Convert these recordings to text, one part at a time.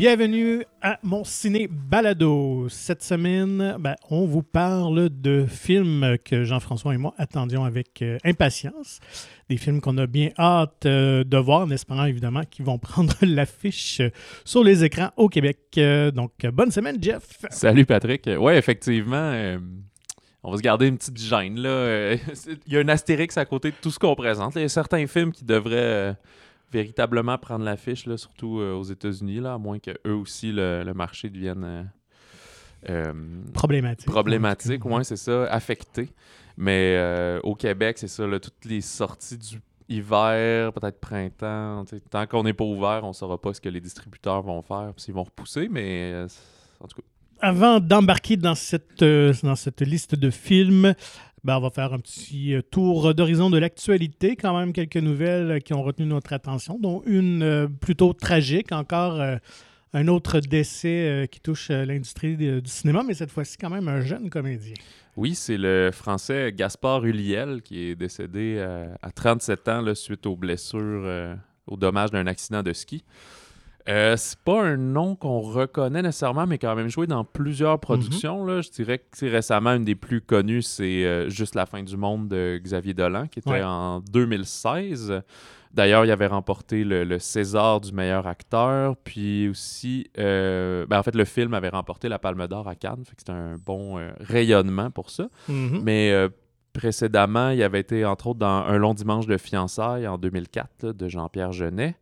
Bienvenue à mon ciné balado. Cette semaine, ben, on vous parle de films que Jean-François et moi attendions avec euh, impatience. Des films qu'on a bien hâte euh, de voir, en espérant évidemment qu'ils vont prendre l'affiche sur les écrans au Québec. Euh, donc, bonne semaine, Jeff. Salut, Patrick. Ouais, effectivement. on va se garder une petite gêne. Là. Il y a un astérix à côté de tout ce qu'on présente. Il y a certains films qui devraient véritablement prendre l'affiche, là, surtout euh, aux États-Unis, là, à moins qu'eux aussi, le, le marché devienne euh, euh, Problématique. problématique. Ouais, c'est ça, affecté. Mais euh, au Québec, c'est ça, là, toutes les sorties du hiver, peut-être printemps. Tant qu'on n'est pas ouvert, on ne saura pas ce que les distributeurs vont faire, s'ils vont repousser, mais en tout cas. Avant d'embarquer dans cette, dans cette liste de films, ben, on va faire un petit euh, tour d'horizon de l'actualité. Quand même, quelques nouvelles euh, qui ont retenu notre attention, dont une euh, plutôt tragique, encore un autre décès qui touche l'industrie du cinéma, mais cette fois-ci quand même un jeune comédien. Oui, c'est le français Gaspard Huliel qui est décédé à 37 ans suite aux blessures, aux dommages d'un accident de ski. Euh, c'est pas un nom qu'on reconnaît nécessairement, mais quand même joué dans plusieurs productions. là. Je dirais que récemment une des plus connues, c'est euh, Juste la fin du monde de Xavier Dolan, qui était Ouais. en 2016. D'ailleurs, il avait remporté le, le César du meilleur acteur, puis aussi, euh, ben, en fait, le film avait remporté la Palme d'Or à Cannes, fait que c'était un bon rayonnement pour ça. Mhm. Mais précédemment, il avait été entre autres dans Un long dimanche de fiançailles en 2004 là, de Jean-Pierre Jeunet.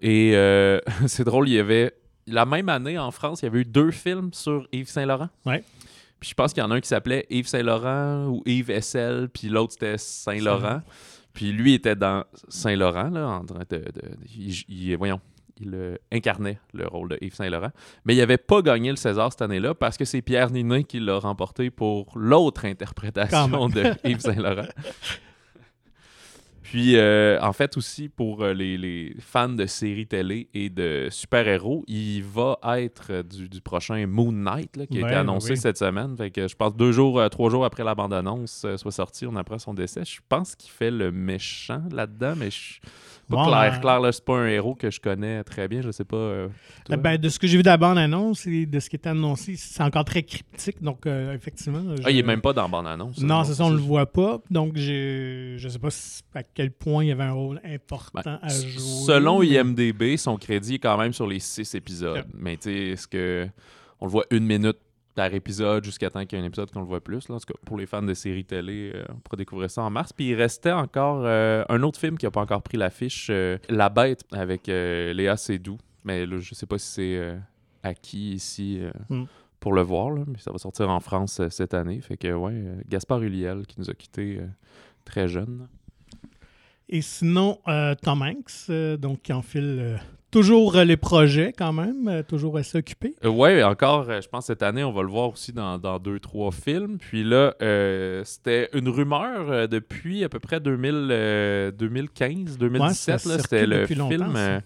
Et euh, c'est drôle, il y avait la même année en France, il y avait eu deux films sur Yves Saint-Laurent. Ouais. Puis je pense qu'il y en a un qui s'appelait Yves Saint-Laurent ou Yves Essel, puis l'autre c'était Saint-Laurent. Puis lui était dans Saint-Laurent, là, en train de. de- il, il- voyons, il euh, incarnait le rôle de Yves Saint-Laurent. Mais il n'avait pas gagné le César cette année-là parce que c'est Pierre Ninet qui l'a remporté pour l'autre interprétation de Yves Saint-Laurent. Puis, euh, en fait, aussi, pour euh, les, les fans de séries télé et de super-héros, il va être euh, du, du prochain Moon Knight, là, qui a été annoncé oui. cette semaine. Fait que je pense deux jours, trois jours après la bande-annonce soit sortie, on apprend son décès. Je pense qu'il fait le méchant là-dedans, mais je pas Bon, clair. euh, là, c'est pas un héros que je connais très bien. Je sais pas. euh. Ben, de ce que j'ai vu de la bande-annonce et de ce qui est annoncé, c'est encore très cryptique. Donc, euh, effectivement. Ah, il est même pas dans la bande-annonce. Non, c'est ça, on le voit pas. Donc, je je sais pas à quel point il y avait un rôle important Ben, à jouer. Selon IMDB, son crédit est quand même sur les six épisodes. Mais tu sais, est-ce que on le voit une minute par épisode jusqu'à temps qu'il y ait un épisode qu'on le voit plus? Là? En tout cas, pour les fans de séries télé, euh, on pourra découvrir ça en mars. Puis il restait encore euh, un autre film qui n'a pas encore pris l'affiche, euh, La Bête, avec Léa Seydoux. Mais là, je sais pas si c'est acquis ici euh, Mm. pour le voir, là, mais ça va sortir en France cette année. Fait que, ouais, Gaspard Huliel qui nous a quittés très jeune. Et sinon, Tom Hanks, donc qui enfile toujours euh, les projets quand même, euh, toujours assez occupé. Euh, ouais, encore, je pense cette année, on va le voir aussi dans, dans deux, trois films. Puis là, euh, c'était une rumeur depuis à peu près 2000, euh, 2015, 2017. ça là, circule c'était le film.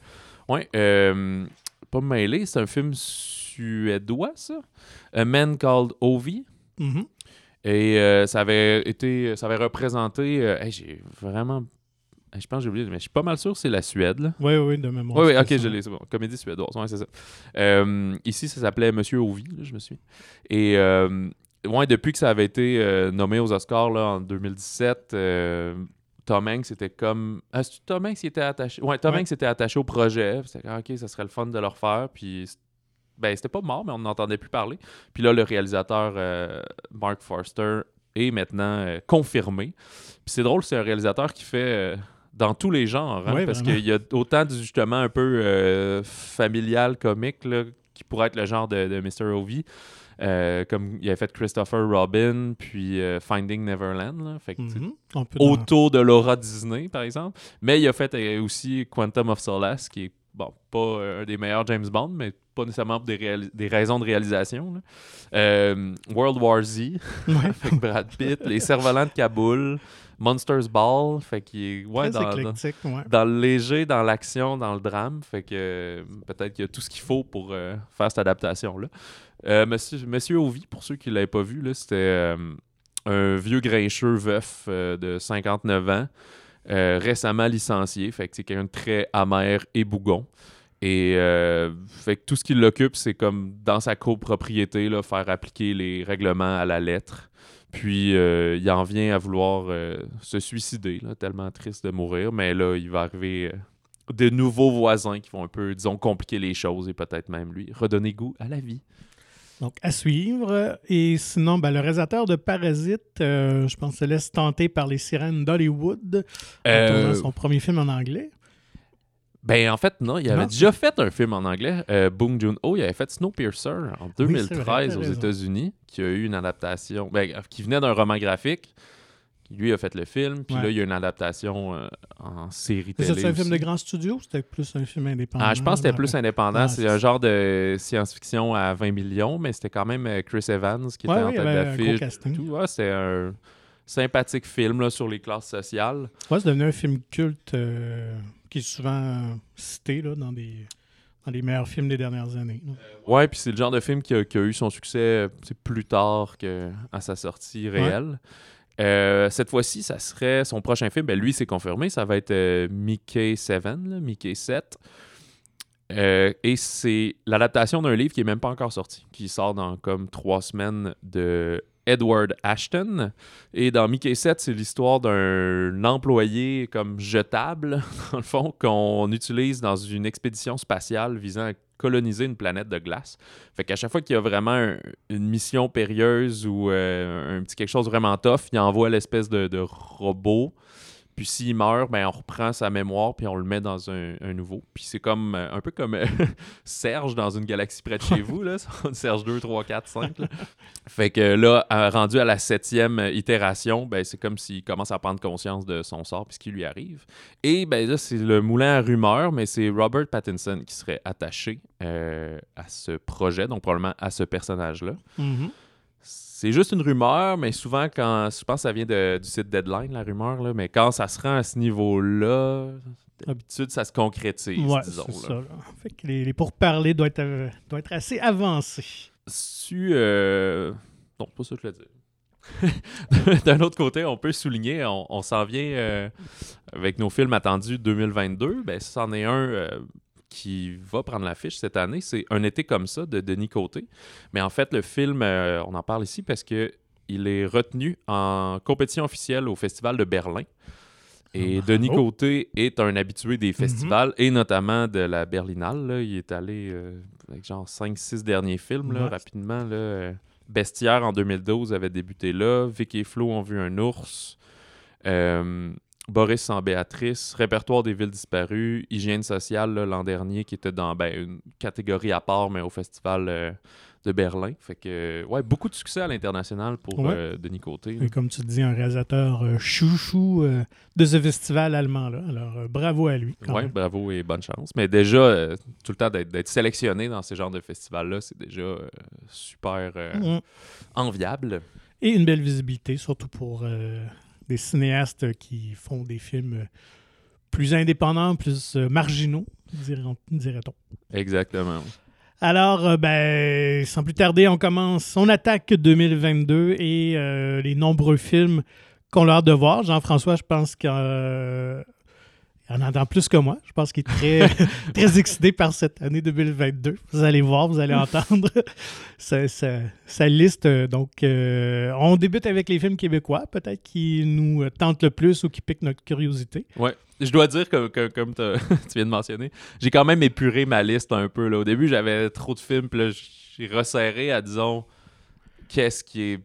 ouais, euh, pas mêlé, c'est un film suédois, ça. A Man Called Ovi. Mhm. Et ça avait été, ça avait représenté. hey, j'ai vraiment. Je pense que j'ai oublié, mais je suis pas mal sûr que c'est la Suède. là. Oui, oui, de mémoire. Oui, oui, ok, ça. je l'ai, c'est bon. Comédie suédoise, ouais, c'est ça. Euh, ici, ça s'appelait Monsieur Ovi, là, je me suis. Et euh, ouais, depuis que ça avait été euh, nommé aux Oscars là, en 2017, euh, Tom Hanks était comme. Ah, Tom Hanks était attaché? Ouais, Tom Ouais. Hanks était attaché au projet. C'était comme, ok, ça serait le fun de le refaire. Puis, ben, c'était pas mort, mais on n'entendait plus parler. Puis là, le réalisateur euh, Mark Forster est maintenant euh, confirmé. Puis c'est drôle, c'est un réalisateur qui fait. euh, dans tous les genres, hein, parce qu'il y a autant du justement un peu euh, familial, comique, là, qui pourrait être le genre de, de Mr. Ovi, euh, comme il a fait Christopher Robin, puis euh, Finding Neverland, là, fait que, Mhm. Autour de Laura Disney, par exemple. Mais il a fait euh, aussi Quantum of Solace, qui est, bon, pas un des meilleurs James Bond, mais pas nécessairement pour des, raisons de réalisation. Euh, World War Z, avec Brad Pitt, Les Cerfs-Volants de Kaboul, Monsters Ball, fait qu'il est ouais, dans, dans, éclectique, ouais. dans le léger, dans l'action, dans le drame. Fait que euh, peut-être qu'il y a tout ce qu'il faut pour euh, faire cette adaptation-là. Monsieur, Monsieur Ovi, pour ceux qui ne l'avaient pas vu, c'était un vieux grincheux veuf de 59 ans, récemment licencié. Fait que c'est quelqu'un de très amer et bougon. Et euh, fait que tout ce qui l'occupe, c'est comme dans sa copropriété, là, faire appliquer les règlements à la lettre. Puis euh, il en vient à vouloir euh, se suicider, là, tellement triste de mourir. Mais là, il va arriver euh, de nouveaux voisins qui vont un peu, disons, compliquer les choses et peut-être même lui redonner goût à la vie. Donc, à suivre. Et sinon, ben, le réalisateur de Parasite, je pense, se laisse tenter par les sirènes d'Hollywood en tournant son premier film en anglais. Ben, en fait, non, il avait Non. déjà fait un film en anglais. Euh, Bong Joon-ho, il avait fait Snowpiercer en c'est 2013 vrai, t'as aux. États-Unis, qui a eu une adaptation, ben, qui venait d'un roman graphique. Lui a fait le film, puis Ouais. là, il y a une adaptation euh, en série télé. ça, un film de grand studio ou c'était plus un film indépendant? Ah, je pense que c'était plus indépendant. Ah, c'est un genre de science-fiction à 20 millions, mais c'était quand même euh, Chris Evans qui Ouais, était en tête d'affiche. Ouais, c'était un sympathique film là, sur les classes sociales. Ouais, c'est devenu un film culte euh, qui est souvent cité là, dans, des, dans les meilleurs films des dernières années. là. Ouais, puis c'est le genre de film qui a, qui a eu son succès euh, plus tard qu'à sa sortie réelle. Euh, cette fois-ci, ça serait son prochain film. Ben, lui, c'est confirmé. Ça va être euh, Mickey 7, là, Mickey 7. Euh, et c'est l'adaptation d'un livre qui est même pas encore sorti, qui sort dans comme trois semaines de Edward Ashton. Et dans Mickey 7, c'est l'histoire d'un employé comme jetable, dans le fond, qu'on utilise dans une expédition spatiale visant à coloniser une planète de glace. Fait qu'à chaque fois qu'il y a vraiment un- une mission périlleuse ou euh, un petit quelque chose vraiment tough, il envoie l'espèce de robot. Puis s'il meurt, ben on reprend sa mémoire puis on le met dans un, un nouveau. Puis c'est comme euh, un peu comme euh, Serge dans une galaxie près de chez vous, là. Serge 2, 3, 4, 5. là. Fait que là, à- rendu à la septième euh, itération, ben c'est comme s'il commence à prendre conscience de son sort puis ce qui lui arrive. Et ben là, c'est le moulin à rumeurs, mais c'est Robert Pattinson qui serait attaché euh, à ce projet, donc probablement à ce personnage-là. Mhm. C'est juste une rumeur, mais souvent, quand je pense que ça vient de- du site Deadline, la rumeur, là, mais quand ça se rend à ce niveau-là, d'habitude, ça se concrétise, Ouais, disons. là. ça. là. Fait que les, les pourparlers doivent être, euh, doivent être assez avancés. Su, euh, Non, pas ça que je voulais dire. D'un autre côté, on peut souligner, on, on s'en vient euh, avec nos films attendus 2022. Ben, c'en est un euh, qui va prendre l'affiche cette année. C'est Un été comme ça de Denis Côté. Mais en fait, le film, euh, on en parle ici parce que il est retenu en compétition officielle au Festival de Berlin. Et Ah, Denis bravo. Côté est un habitué des festivals et notamment de la Berlinale. là. Il est allé euh, avec genre 5-6 derniers films là, Ouais. rapidement. Là. Bestiaire en 2012 avait débuté là. Vic et Flo ont vu un ours. Euh, Boris sans Béatrice. Répertoire des villes disparues. Hygiène sociale l'an dernier qui était dans ben, une catégorie à part mais au festival euh, de Berlin. Fait que, ouais, beaucoup de succès à l'international pour Ouais. euh, Denis Côté. Et comme tu dis, un réalisateur euh, chouchou de ce festival allemand-là. Alors, bravo à lui. Oui, bravo et bonne chance. Mais déjà, tout le temps d'être sélectionné dans ces genres de festivals-là, c'est déjà super Mhm. enviable. Et une belle visibilité, surtout pour des cinéastes qui font des films euh, plus indépendants, plus euh, marginaux, dirait-on. Exactement. Alors, euh, ben, sans plus tarder, on commence, on attaque 2022 et euh, les nombreux films qu'on a hâte de voir. Jean-François, je pense qu'il en entend plus que moi. Je pense qu'il est très, très excité par cette année 2022. Vous allez voir, vous allez entendre sa, sa- sa liste. Donc, euh, on débute avec les films québécois, peut-être qui nous tentent le plus ou qui piquent notre curiosité. Ouais. Je dois dire que, que- comme tu viens de mentionner, j'ai quand même épuré ma liste un peu. Là. Au début, j'avais trop de films, puis là, j'ai resserré à, disons, qu'est-ce qui est.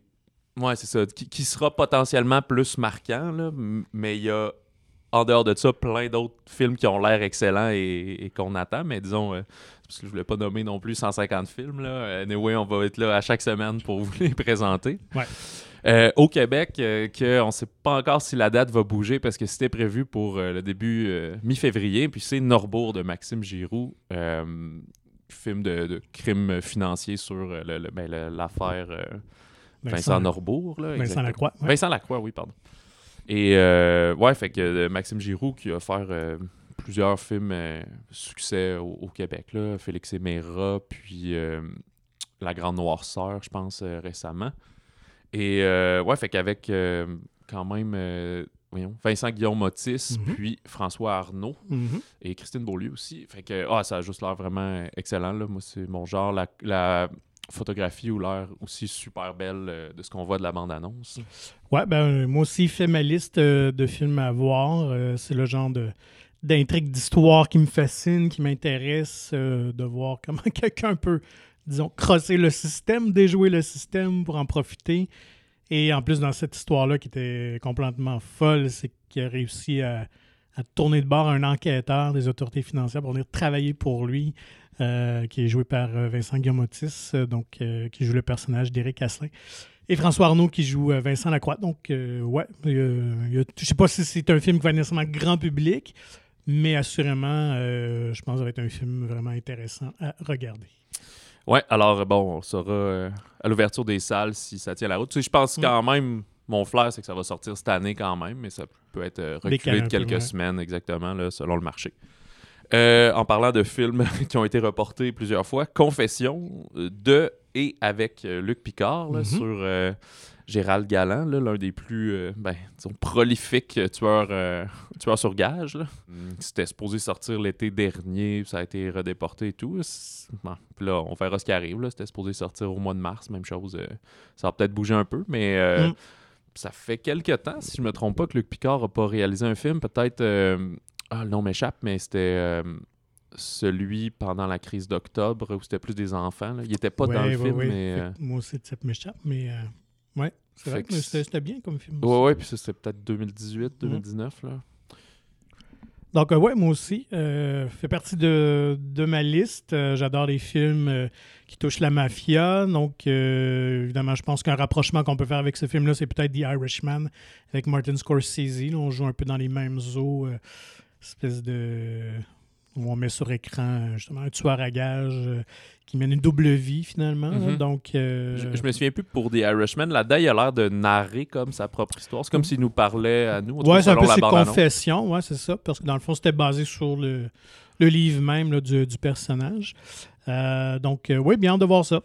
Ouais, c'est ça. Qui, qui sera potentiellement plus marquant, là, mais il y a, en dehors de ça, plein d'autres films qui ont l'air excellents et, et qu'on attend. Mais disons, euh, c'est parce que je voulais pas nommer non plus 150 films. Là. Anyway, on va être là à chaque semaine pour vous les présenter. Ouais. Euh, au Québec, euh, que on ne sait pas encore si la date va bouger parce que c'était prévu pour euh, le début euh, mi-février. Puis c'est Norbourg de Maxime Giroux, film de, de crime financier sur le- le- ben, l'affaire Vincent, Norbourg. Là, Vincent. Lacroix. ouais. Vincent Lacroix, oui, pardon. Et euh, ouais, fait que euh, Maxime Giroux qui a fait euh, plusieurs films succès au, au Québec, là, Félix et puis La Grande Noirceur, je pense, récemment. Et ouais, fait qu'avec quand même voyons, Vincent Guillaume Motis, Mhm. puis François Arnaud Mhm. et Christine Beaulieu aussi. Fait que, ah, ça a juste l'air vraiment excellent. Là. Moi, c'est mon genre. La, la photographie ou l'air aussi super belle euh, de ce qu'on voit de la bande-annonce? Ouais, ben, moi aussi, fait ma liste euh, de films à voir. Euh, c'est le genre de d'intrigue d'histoire qui me fascine, qui m'intéresse, euh, de voir comment quelqu'un peut, disons, crosser le système, déjouer le système pour en profiter. Et en plus, dans cette histoire-là qui était complètement folle, c'est qu'il a réussi à, à tourner de bord un enquêteur des autorités financières pour venir travailler pour lui, euh, qui est joué par euh, Vincent Guillemottis, euh, donc, euh, qui joue le personnage d'Éric Asselin. Et François Arnaud qui joue Vincent Lacroix. Donc, euh, ouais, je sais pas si c'est un film qui va être nécessairement grand public, mais assurément, je pense que ça va être un film vraiment intéressant à regarder. Ouais, alors, bon, on saura à l'ouverture des salles si ça tient la route. Tu sais, je pense Mm. quand même, mon flair, c'est que ça va sortir cette année quand même, mais ça peut être euh, reculé de quelques ouais. semaines exactement, là, selon le marché. Euh, en parlant de films qui ont été reportés plusieurs fois, Confession euh, de et avec Luc Picard là, Mhm. sur euh, Gérald Galland, l'un des plus euh, ben, disons, prolifiques tueurs, euh, tueurs sur gage. Mm, C'était supposé sortir l'été dernier, ça a été redéporté et tout. Bon, puis là, on verra ce qui arrive. là. C'était supposé sortir au mois de mars, même chose. euh, ça va peut-être bouger un peu, mais euh, Mm. Ça fait quelques temps, si je me trompe pas, que Luc Picard n'a pas réalisé un film. Peut-être, euh, ah, le nom m'échappe, mais c'était euh, celui pendant la crise d'octobre où c'était plus des enfants. là. Il était pas dans le ouais, film, ouais. mais... Euh, Moi aussi, ça m'échappe, mais euh, ouais, c'est vrai que que c'était bien comme film. Aussi. ouais, puis ça, c'était peut-être 2018, 2019, là. Donc, euh, ouais, moi aussi, euh, fait partie de, de ma liste. Euh, J'adore les films qui touchent la mafia. Donc, évidemment, je pense qu'un rapprochement qu'on peut faire avec ce film-là, c'est peut-être The Irishman avec Martin Scorsese. Là, on joue un peu dans les mêmes eaux. espèce de. Où on met sur écran justement un tueur à gages euh, qui mène une double vie finalement. Mhm. Donc, euh, Je, je me souviens plus pour The Irishman. Là-dedans, il a l'air de narrer comme sa propre histoire. C'est comme s'il nous parlait à nous. cas, c'est un peu ses confessions, ouais, c'est ça, parce que dans le fond, c'était basé sur le, le livre même là, du, du personnage. Euh, donc, oui, bien de voir ça.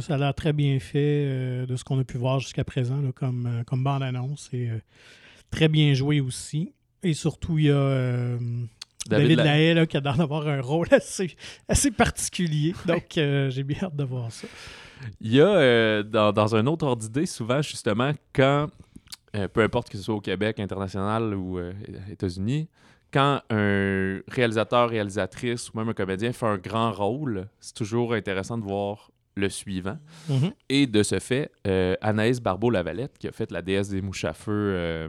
Ça a l'air très bien fait de ce qu'on a pu voir jusqu'à présent là, comme, comme bande-annonce et très bien joué aussi. Et surtout, il y a David David, La- Lahaye là, qui a l'air d'avoir un rôle assez, assez particulier. Donc, euh, j'ai bien hâte de voir ça. Il y a, euh, dans, dans un autre ordre d'idée, souvent, justement, quand, euh, peu importe que ce soit au Québec, international ou États-Unis, quand un réalisateur, réalisatrice ou même un comédien fait un grand rôle, c'est toujours intéressant de voir le suivant. Mhm. Et de ce fait, euh, Anaïs Barbeau-Lavalette, qui a fait La déesse des mouches à feu euh,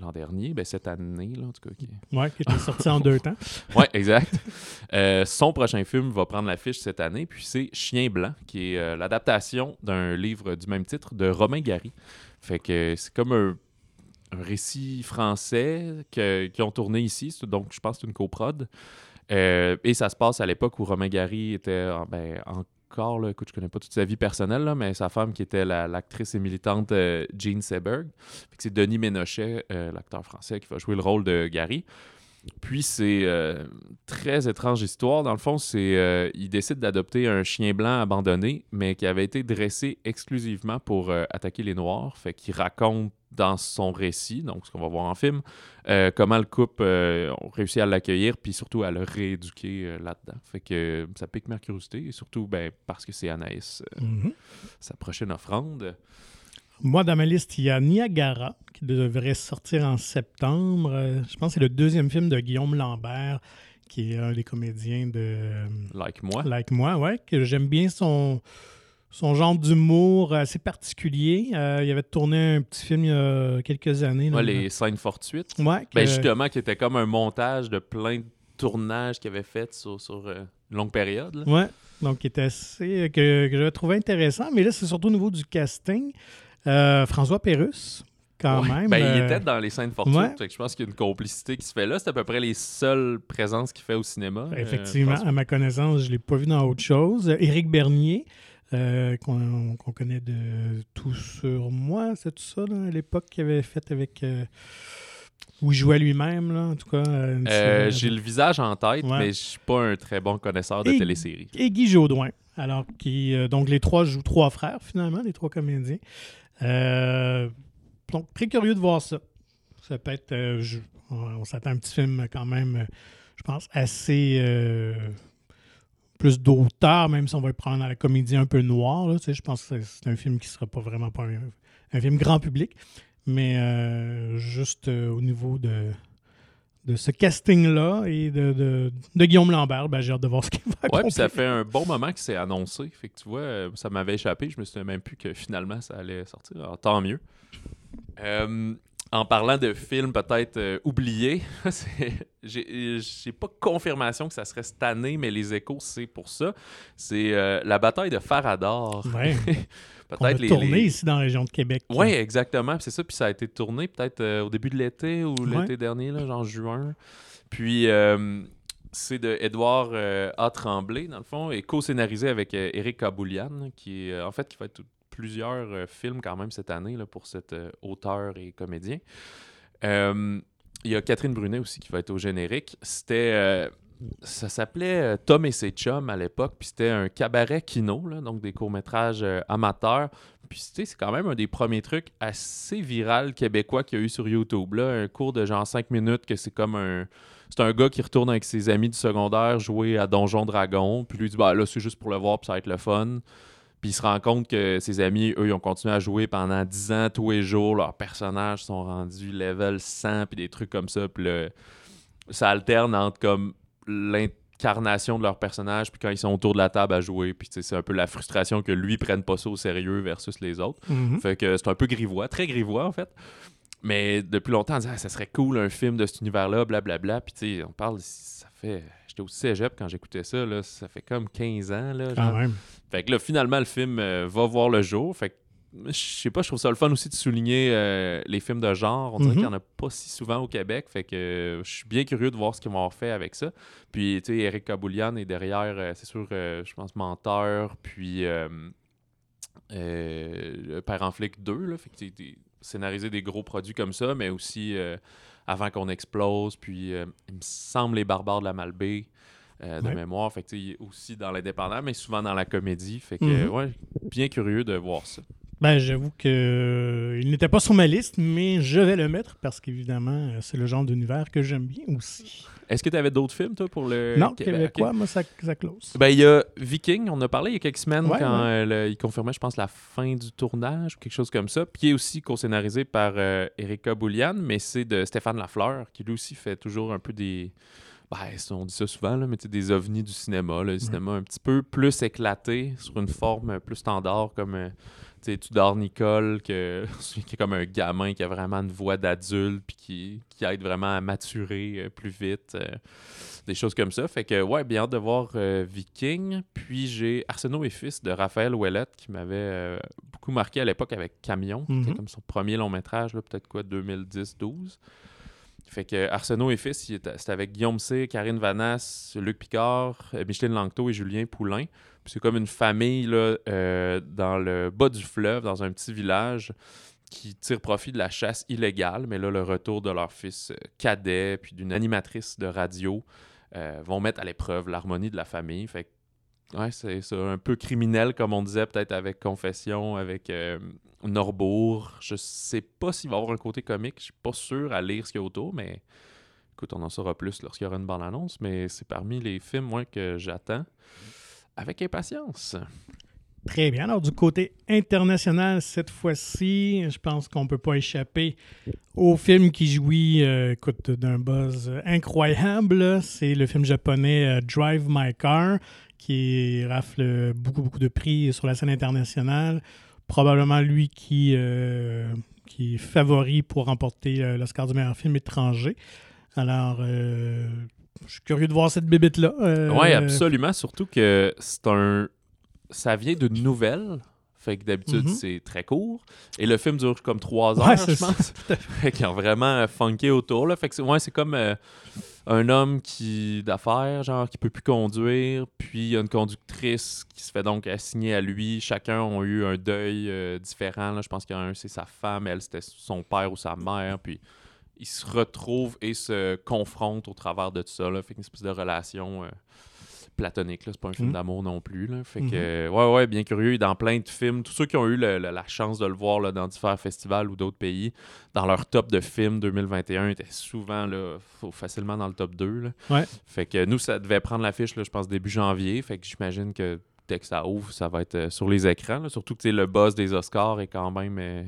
l'an dernier, ben, cette année, là, en tout cas. Qui... Ouais, qui était sorti en deux temps. Ouais, exact. Euh, son prochain film va prendre l'affiche cette année, puis c'est Chien blanc, qui est l'adaptation d'un livre du même titre de Romain Gary. Fait que c'est comme un, un récit français que- qu'ils ont tourné ici, donc je pense que c'est une coprode. Euh, et ça se passe à l'époque où Romain Gary était en- ben, encore, là, écoute, je connais pas toute sa vie personnelle, là, mais sa femme qui était la- l'actrice et militante euh, Jean Seberg. C'est Denis Ménochet, euh, l'acteur français, qui va jouer le rôle de Gary. Puis c'est euh, très étrange histoire. Dans le fond, c'est euh, il décide d'adopter un chien blanc abandonné, mais qui avait été dressé exclusivement pour attaquer les Noirs. Fait qu'il raconte dans son récit, donc ce qu'on va voir en film, euh, comment le couple euh, ont réussi à l'accueillir, puis surtout à le rééduquer euh, là-dedans. Fait que euh, ça pique ma curiosité, et surtout ben, parce que c'est Anaïs, Mhm. sa prochaine offrande. Moi, dans ma liste, il y a Niagara, qui devrait sortir en septembre. Je pense que c'est le deuxième film de Guillaume Lambert, qui est un des comédiens de Like moi. Like Moi, ouais, que j'aime bien son, son genre d'humour assez particulier. Euh, il avait tourné un petit film il y a quelques années. là. Ouais, les scènes fortuites. Ouais, Ben justement, qui était comme un montage de plein de tournages qu'il avait fait sur, sur euh, une longue période. là. Ouais, donc qui était assez. que, que j'avais trouvé intéressant. Mais là, c'est surtout au niveau du casting. Euh, François Pérusse, quand Ouais. même. Ben, il euh, était dans les scènes fortuites. ouais. fait que je pense qu'il y a une complicité qui se fait là. C'est à peu près les seules présences qu'il fait au cinéma. euh, Effectivement, à ma connaissance, je ne l'ai pas vu dans autre chose. Euh, Éric Bernier, euh, qu'on connaît de Tout sur moi, c'est tout ça, là, à l'époque, qu'il avait fait avec. euh, où il jouait lui-même, là, en tout cas. euh, J'ai le visage en tête, Ouais. mais je suis pas un très bon connaisseur de Et- téléséries. Et Guy Jodoin. Alors, qui, donc, les trois jouent trois frères, finalement, les trois comédiens. Donc, très curieux de voir ça. Ça peut être. je- on on s'attend à un petit film quand même, je pense, assez. Plus d'auteur, même si on va le prendre à la comédie un peu noire. là, tu sais, je pense que c'est- un film qui sera pas vraiment pas un, un film grand public. Mais euh, juste euh, au niveau de, de ce casting-là et de, de, de Guillaume Lambert, ben, j'ai hâte de voir ce qu'il va Ouais, puis ça fait un bon moment que c'est annoncé. Fait que tu vois, euh, ça m'avait échappé. Je me souviens même plus que finalement ça allait sortir. Alors, tant mieux. Euh, en parlant de films peut-être euh, oubliés, j'ai pas confirmation que ça serait cette année, mais les échos, c'est pour ça. C'est euh, la bataille de Farador. Ouais. Peut-être les, tourné les- ici dans la région de Québec. Oui, exactement. C'est ça. Puis ça a été tourné peut-être euh, au début de l'été ou Ouais. l'été dernier, là, genre juin. Puis euh, c'est de Édouard A. Tremblay, dans le fond, et co-scénarisé avec Éric Kaboulian, qui est en fait qui va être plusieurs euh, films quand même cette année pour cet euh, auteur et comédien. Euh, Il y a Catherine Brunet aussi qui va être au générique. C'était. ça s'appelait Tom et ses chums à l'époque, puis c'était un cabaret kino, donc des courts-métrages amateurs. Puis c'est quand même un des premiers trucs assez viral québécois qu'il y a eu sur YouTube. Là. Un cours de genre 5 minutes que c'est comme un. C'est un gars qui retourne avec ses amis du secondaire jouer à Donjon Dragon. Puis lui dit bah là, c'est juste pour le voir, puis ça va être le fun. Puis il se rend compte que ses amis, eux, ils ont continué à jouer pendant 10 ans, tous les jours. Leurs personnages sont rendus level 100, puis des trucs comme ça. Puis le- ça alterne entre comme l'incarnation de leur personnage, puis quand ils sont autour de la table à jouer. Puis c'est un peu la frustration que lui prenne pas ça au sérieux versus les autres. Mhm. Fait que c'est un peu grivois, très grivois en fait. Mais depuis longtemps, on disait, Ah, ça serait cool un film de cet univers-là, blablabla. Puis tu sais, on parle, ça fait. J'étais au cégep quand j'écoutais ça, là, ça fait comme 15 ans. Là, Quand genre. même. Fait que là, finalement, le film euh, va voir le jour. Fait que je sais pas, je trouve ça le fun aussi de souligner euh, les films de genre. On dirait Mhm. qu'il y en a pas si souvent au Québec. Fait que euh, je suis bien curieux de voir ce qu'ils vont avoir fait avec ça. Puis, tu sais, Eric Kaboulian est derrière, euh, c'est sûr, je pense, Menteur, puis Père en flic 2. Là, fait que scénariser des gros produits comme ça, mais aussi Avant qu'on explose, puis euh, il me semble Les Barbares de la Malbaie. euh, de Ouais. mémoire, fait que aussi dans l'indépendant, mais souvent dans la comédie. Fait que, Mhm. ouais, bien curieux de voir ça. Ben, j'avoue que euh, il n'était pas sur ma liste, mais je vais le mettre parce qu'évidemment, euh, c'est le genre d'univers que j'aime bien aussi. Est-ce que tu avais d'autres films, toi, pour le non, Québec? québécois, Ok. moi, ça, ça close. Ben, il y a Viking, on en a parlé il y a quelques semaines Ouais, quand ouais. euh, le- il confirmait, je pense, la fin du tournage ou quelque chose comme ça. Puis il est aussi co-scénarisé par euh, Erika Boulian, mais c'est de Stéphane Lafleur, qui lui aussi fait toujours un peu des. Ben, on dit ça souvent, là, mais tu sais, des ovnis du cinéma. là, le cinéma un petit peu plus éclaté, sur une forme plus standard, comme euh, sais, Tudor Nicole, que, qui est comme un gamin qui a vraiment une voix d'adulte, puis qui, qui aide vraiment à maturer euh, plus vite. euh, des choses comme ça. Fait que, ouais, bien hâte de voir euh, Viking. Puis j'ai Arsenault et Fils de Raphaël Ouellette qui m'avait beaucoup marqué à l'époque avec Camion. C'était Mhm. comme son premier long métrage, peut-être quoi, 2010-12. Fait que Arsenault et Fils, il était- c'était avec Guillaume C, Karine Vanasse, Luc Picard, Micheline Langto et Julien Poulain. C'est comme une famille là, euh, dans le bas du fleuve, dans un petit village, qui tire profit de la chasse illégale. Mais là, le retour de leur fils euh, cadet, puis d'une animatrice de radio, euh, vont mettre à l'épreuve l'harmonie de la famille. Fait que, ouais, c'est un peu criminel, comme on disait, peut-être avec Confession, avec Norbourg. Je sais pas s'il va avoir un côté comique. Je suis pas sûr à lire ce qu'il y a autour, mais écoute, on en saura plus lorsqu'il y aura une bande-annonce. Mais c'est parmi les films, que j'attends avec impatience. Très bien. Alors, du côté international, cette fois-ci, je pense qu'on ne peut pas échapper au film qui jouit euh, d'un buzz incroyable. C'est le film japonais euh, Drive My Car, qui rafle beaucoup, beaucoup de prix sur la scène internationale. Probablement lui qui, euh, qui est favori pour remporter l'Oscar du meilleur film étranger. Alors, je suis curieux de voir cette bébête-là. Euh, Oui, absolument. Surtout que c'est un. Ça vient d'une nouvelle. Fait que d'habitude, Mhm. c'est très court. Et le film dure comme trois heures, je pense. fait qu'ils ont vraiment funké autour. Là. Fait que c'est ouais, c'est comme euh, un homme qui d'affaires, genre, qui peut plus conduire. Puis il y a une conductrice qui se fait donc assigner à lui. Chacun ont eu un deuil euh, différent. Là. Je pense qu'il y en a un, c'est sa femme. Elle, c'était son père ou sa mère. Puis ils se retrouvent et se confrontent au travers de tout ça. Là. Fait qu'une espèce de relation euh, platonique. C'est pas un film Mhm. d'amour non plus, là. Fait Mhm. que, ouais, ouais, bien curieux. Dans plein de films. Tous ceux qui ont eu le- le- la chance de le voir là, dans différents festivals ou d'autres pays, dans leur top de films 2021, étaient souvent, là, facilement dans le top 2, là. Ouais. Fait que nous, ça devait prendre l'affiche, je pense, début janvier. Fait que j'imagine que dès que ça ouvre, ça va être euh, sur les écrans. là. Surtout que le buzz des Oscars est quand même euh,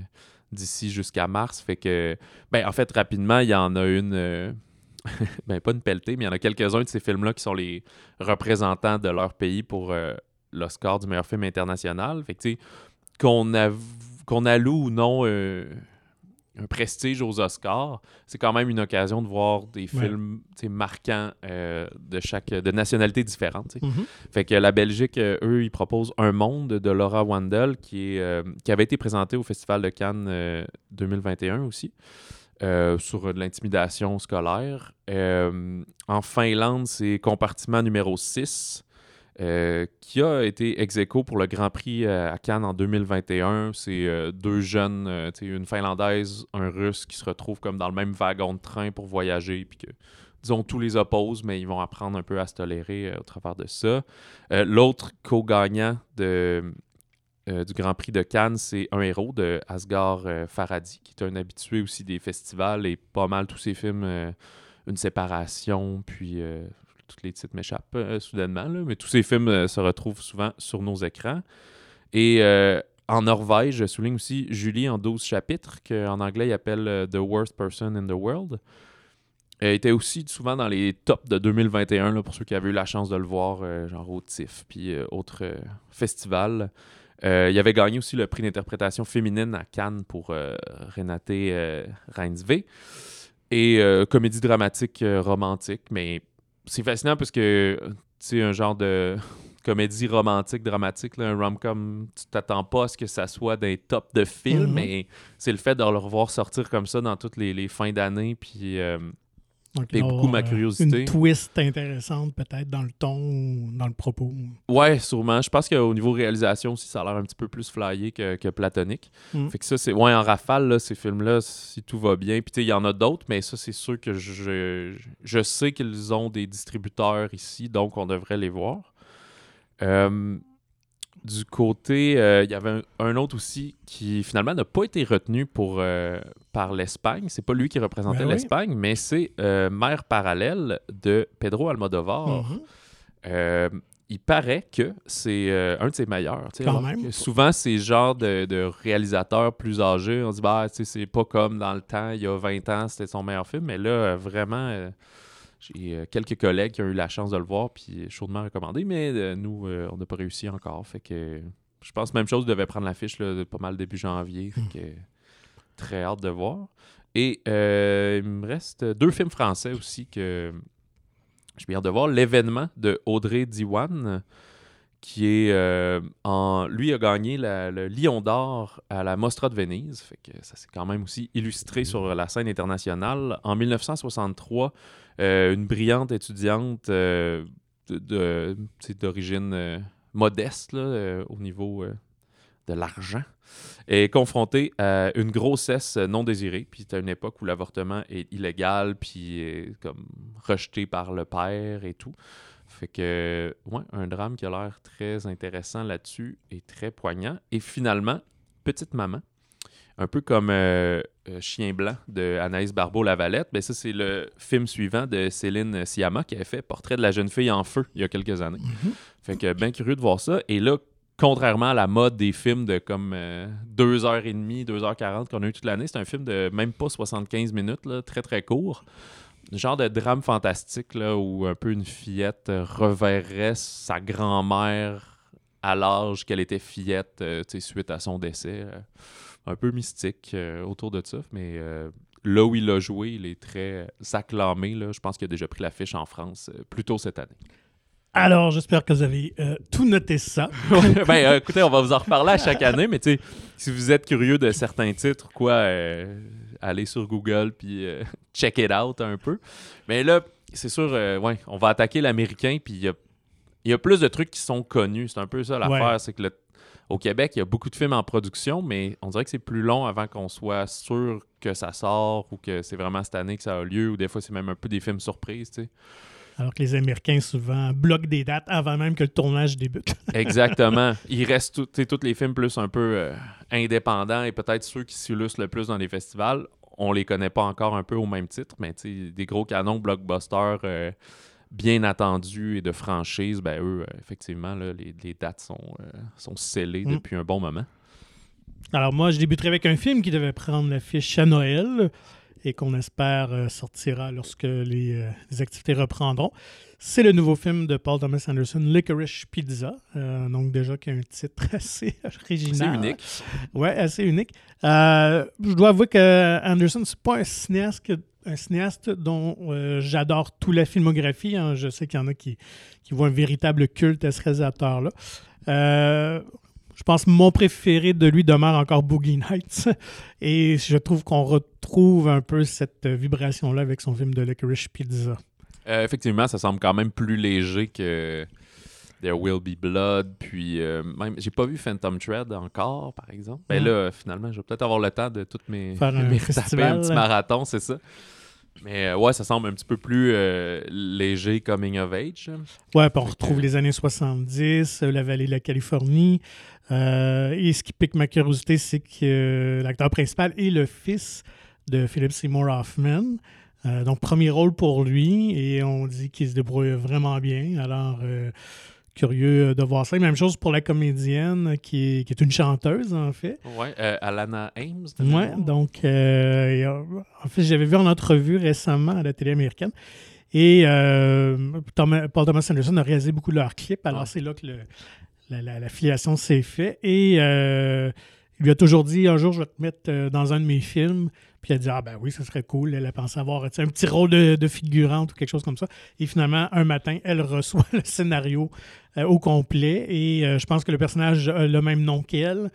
d'ici jusqu'à mars. Fait que, ben, en fait, rapidement, il y en a une. euh, ben, pas une pelletée, mais il y en a quelques-uns de ces films-là qui sont les représentants de leur pays pour euh, l'Oscar du meilleur film international. Fait que, tu sais, qu'on alloue ou non euh, un prestige aux Oscars, c'est quand même une occasion de voir des films marquants euh, de chaque de nationalités différentes. Mhm. Fait que la Belgique, euh, eux, ils proposent Un Monde de Laura Wandel qui, est, euh, qui avait été présenté au Festival de Cannes euh, 2021 aussi, sur de l'intimidation scolaire. En Finlande, c'est Compartiment numéro 6. Euh, qui a été ex pour le Grand Prix euh, à Cannes en 2021. C'est euh, deux jeunes, une Finlandaise, un Russe, qui se retrouvent comme dans le même wagon de train pour voyager, puis que disons, tous les opposent, mais ils vont apprendre un peu à se tolérer au travers de ça. L'autre co-gagnant de, du Grand Prix de Cannes, c'est Un héros de Asghar Farhadi, qui est un habitué aussi des festivals et pas mal tous ses films, Une séparation, puis tous les titres m'échappent euh, soudainement, mais tous ces films euh, se retrouvent souvent sur nos écrans. Et euh, en Norvège, je souligne aussi Julie en 12 chapitres, qu'en anglais, il appelle The Worst Person in the World. Elle était aussi souvent dans les tops de 2021, là, pour ceux qui avaient eu la chance de le voir, genre au TIFF, puis autres festivals. Il avait gagné aussi le prix d'interprétation féminine à Cannes pour Renate euh, Reinsve. Et comédie dramatique romantique, mais c'est fascinant parce que c'est un genre de comédie romantique dramatique, là, un rom-com, tu t'attends pas à ce que ça soit des tops de films, Mhm. mais c'est le fait de le revoir sortir comme ça dans toutes les, les fins d'année, puis euh, Donc, il y beaucoup avoir, ma curiosité. Une twist intéressante, peut-être, dans le ton ou dans le propos. Ouais, sûrement. Je pense qu'au niveau réalisation aussi, ça a l'air un petit peu plus flyé que, que platonique. Mm. Fait que ça, c'est. Ouais, en rafale, là, ces films-là, si tout va bien. Puis, tu sais, il y en a d'autres, mais ça, c'est sûr que je, je sais qu'ils ont des distributeurs ici, donc on devrait les voir. Euh, du côté, euh, il y avait un, un autre aussi qui finalement n'a pas été retenu pour, euh, par l'Espagne. C'est pas lui qui représentait Ben oui. l'Espagne, mais c'est euh, Mère parallèle de Pedro Almodovar. Mhm. Euh, il paraît que c'est un de ses meilleurs. Quand même. Souvent, ces genres de, de réalisateurs plus âgés, on dit, bah, c'est pas comme dans le temps, il y a 20 ans, c'était son meilleur film. Mais là, vraiment, j'ai euh, quelques collègues qui ont eu la chance de le voir, puis chaudement recommandé. Mais euh, nous, euh, on n'a pas réussi encore. Fait que je pense que même chose devait prendre l'affiche de pas mal début janvier. Hmm. Fait que très hâte de voir. Et euh, il me reste deux films français aussi que je viens de voir. L'événement de Audrey Diwan, qui est euh, en. Lui a gagné la- le Lion d'Or à la Mostra de Venise. Fait que ça s'est quand même aussi illustré sur la scène internationale. En 1963, euh, une brillante étudiante euh, de- de- d'origine euh, modeste là, euh, au niveau euh, de l'argent est confrontée à une grossesse non désirée. Puis c'est à une époque où l'avortement est illégal, puis est comme rejeté par le père et tout. Fait que, ouais, un drame qui a l'air très intéressant là-dessus et très poignant. Et finalement, Petite Maman, un peu comme euh, euh, Chien Blanc de Anaïs Barbeau-Lavalette, mais ça, c'est le film suivant de Céline Sciamma qui avait fait Portrait de la jeune fille en feu il y a quelques années. Mhm. Fait que bien curieux de voir ça. Et là, contrairement à la mode des films de comme 2h30, 2h40 qu'on a eu toute l'année, c'est un film de même pas 75 minutes, là, très très court. Genre de drame fantastique là, où un peu une fillette euh, reverrait sa grand-mère à l'âge qu'elle était fillette euh, suite à son décès. euh, un peu mystique euh, autour de ça. Mais euh, là où il a joué, il est très acclamé. Là. Je pense qu'il a déjà pris l'affiche en France euh, plus tôt cette année. Alors, j'espère que vous avez tout noté ça. Ben, écoutez, on va vous en reparler à chaque année, mais tu sais, si vous êtes curieux de certains titres, quoi, allez sur Google puis check it out un peu. Mais là, c'est sûr, ouais, on va attaquer l'américain, puis il y a, il y a plus de trucs qui sont connus. C'est un peu ça l'affaire, Ouais. c'est que le- au Québec, il y a beaucoup de films en production, mais on dirait que c'est plus long avant qu'on soit sûr que ça sort ou que c'est vraiment cette année que ça a lieu, ou des fois, c'est même un peu des films surprises, tu sais. Alors que les Américains, souvent, bloquent des dates avant même que le tournage débute. Exactement. Il reste tout- tous les films plus un peu euh, indépendants et peut-être ceux qui s'illustrent le plus dans les festivals. On les connaît pas encore un peu au même titre, mais des gros canons blockbusters euh, bien attendus et de franchise, ben eux, euh, effectivement, là, les, les dates sont, euh, sont scellées Mm. depuis un bon moment. Alors moi, je débuterai avec un film qui devait prendre l'affiche à Noël et qu'on espère euh, sortira lorsque les, les activités reprendront. C'est le nouveau film de Paul Thomas Anderson, Licorice Pizza. Euh, donc déjà qui a un titre assez original. C'est unique. Ouais, assez unique. Euh, je dois avouer que Anderson, c'est pas un cinéaste, que- un cinéaste dont euh, j'adore toute la filmographie. hein. Je sais qu'il y en a qui, qui voient un véritable culte à ce réalisateur-là. Euh, je pense que mon préféré de lui demeure encore Boogie Nights. Et je trouve qu'on retrouve un peu cette vibration-là avec son film de Licorice Pizza. Euh, effectivement, ça semble quand même plus léger que There Will Be Blood. Puis, euh, même, j'ai pas vu Phantom Thread encore, par exemple. Ben Mm. là, finalement, je vais peut-être avoir le temps de toutes mes. Faire un mes petit marathon, c'est ça. Mais euh, ouais, ça semble un petit peu plus euh, léger coming of age. Ouais, puis on retrouve les années 70, euh, la vallée de la Californie. Euh, et ce qui pique ma curiosité, c'est que l'acteur principal est le fils de Philip Seymour Hoffman. Euh, donc, premier rôle pour lui. Et on dit qu'il se débrouille vraiment bien. Alors, curieux de voir ça. Même chose pour la comédienne qui est, qui est une chanteuse, en fait. Ouais, euh, Alana Ames. mémoire. donc, euh, euh, en fait, j'avais vu en entrevue récemment à la télé américaine. Et euh, Thomas- Paul Thomas Anderson a réalisé beaucoup de leurs clips. Alors, Ouais. c'est là que le- la, la- la filiation s'est faite. Et euh, il lui a toujours dit un jour, je vais te mettre euh, dans un de mes films. Puis elle dit Ah, ben oui, ça serait cool. Elle a pensé avoir un petit rôle de, de figurante ou quelque chose comme ça. Et finalement, un matin, elle reçoit le scénario euh, au complet. Et euh, je pense que le personnage a le même nom qu'elle.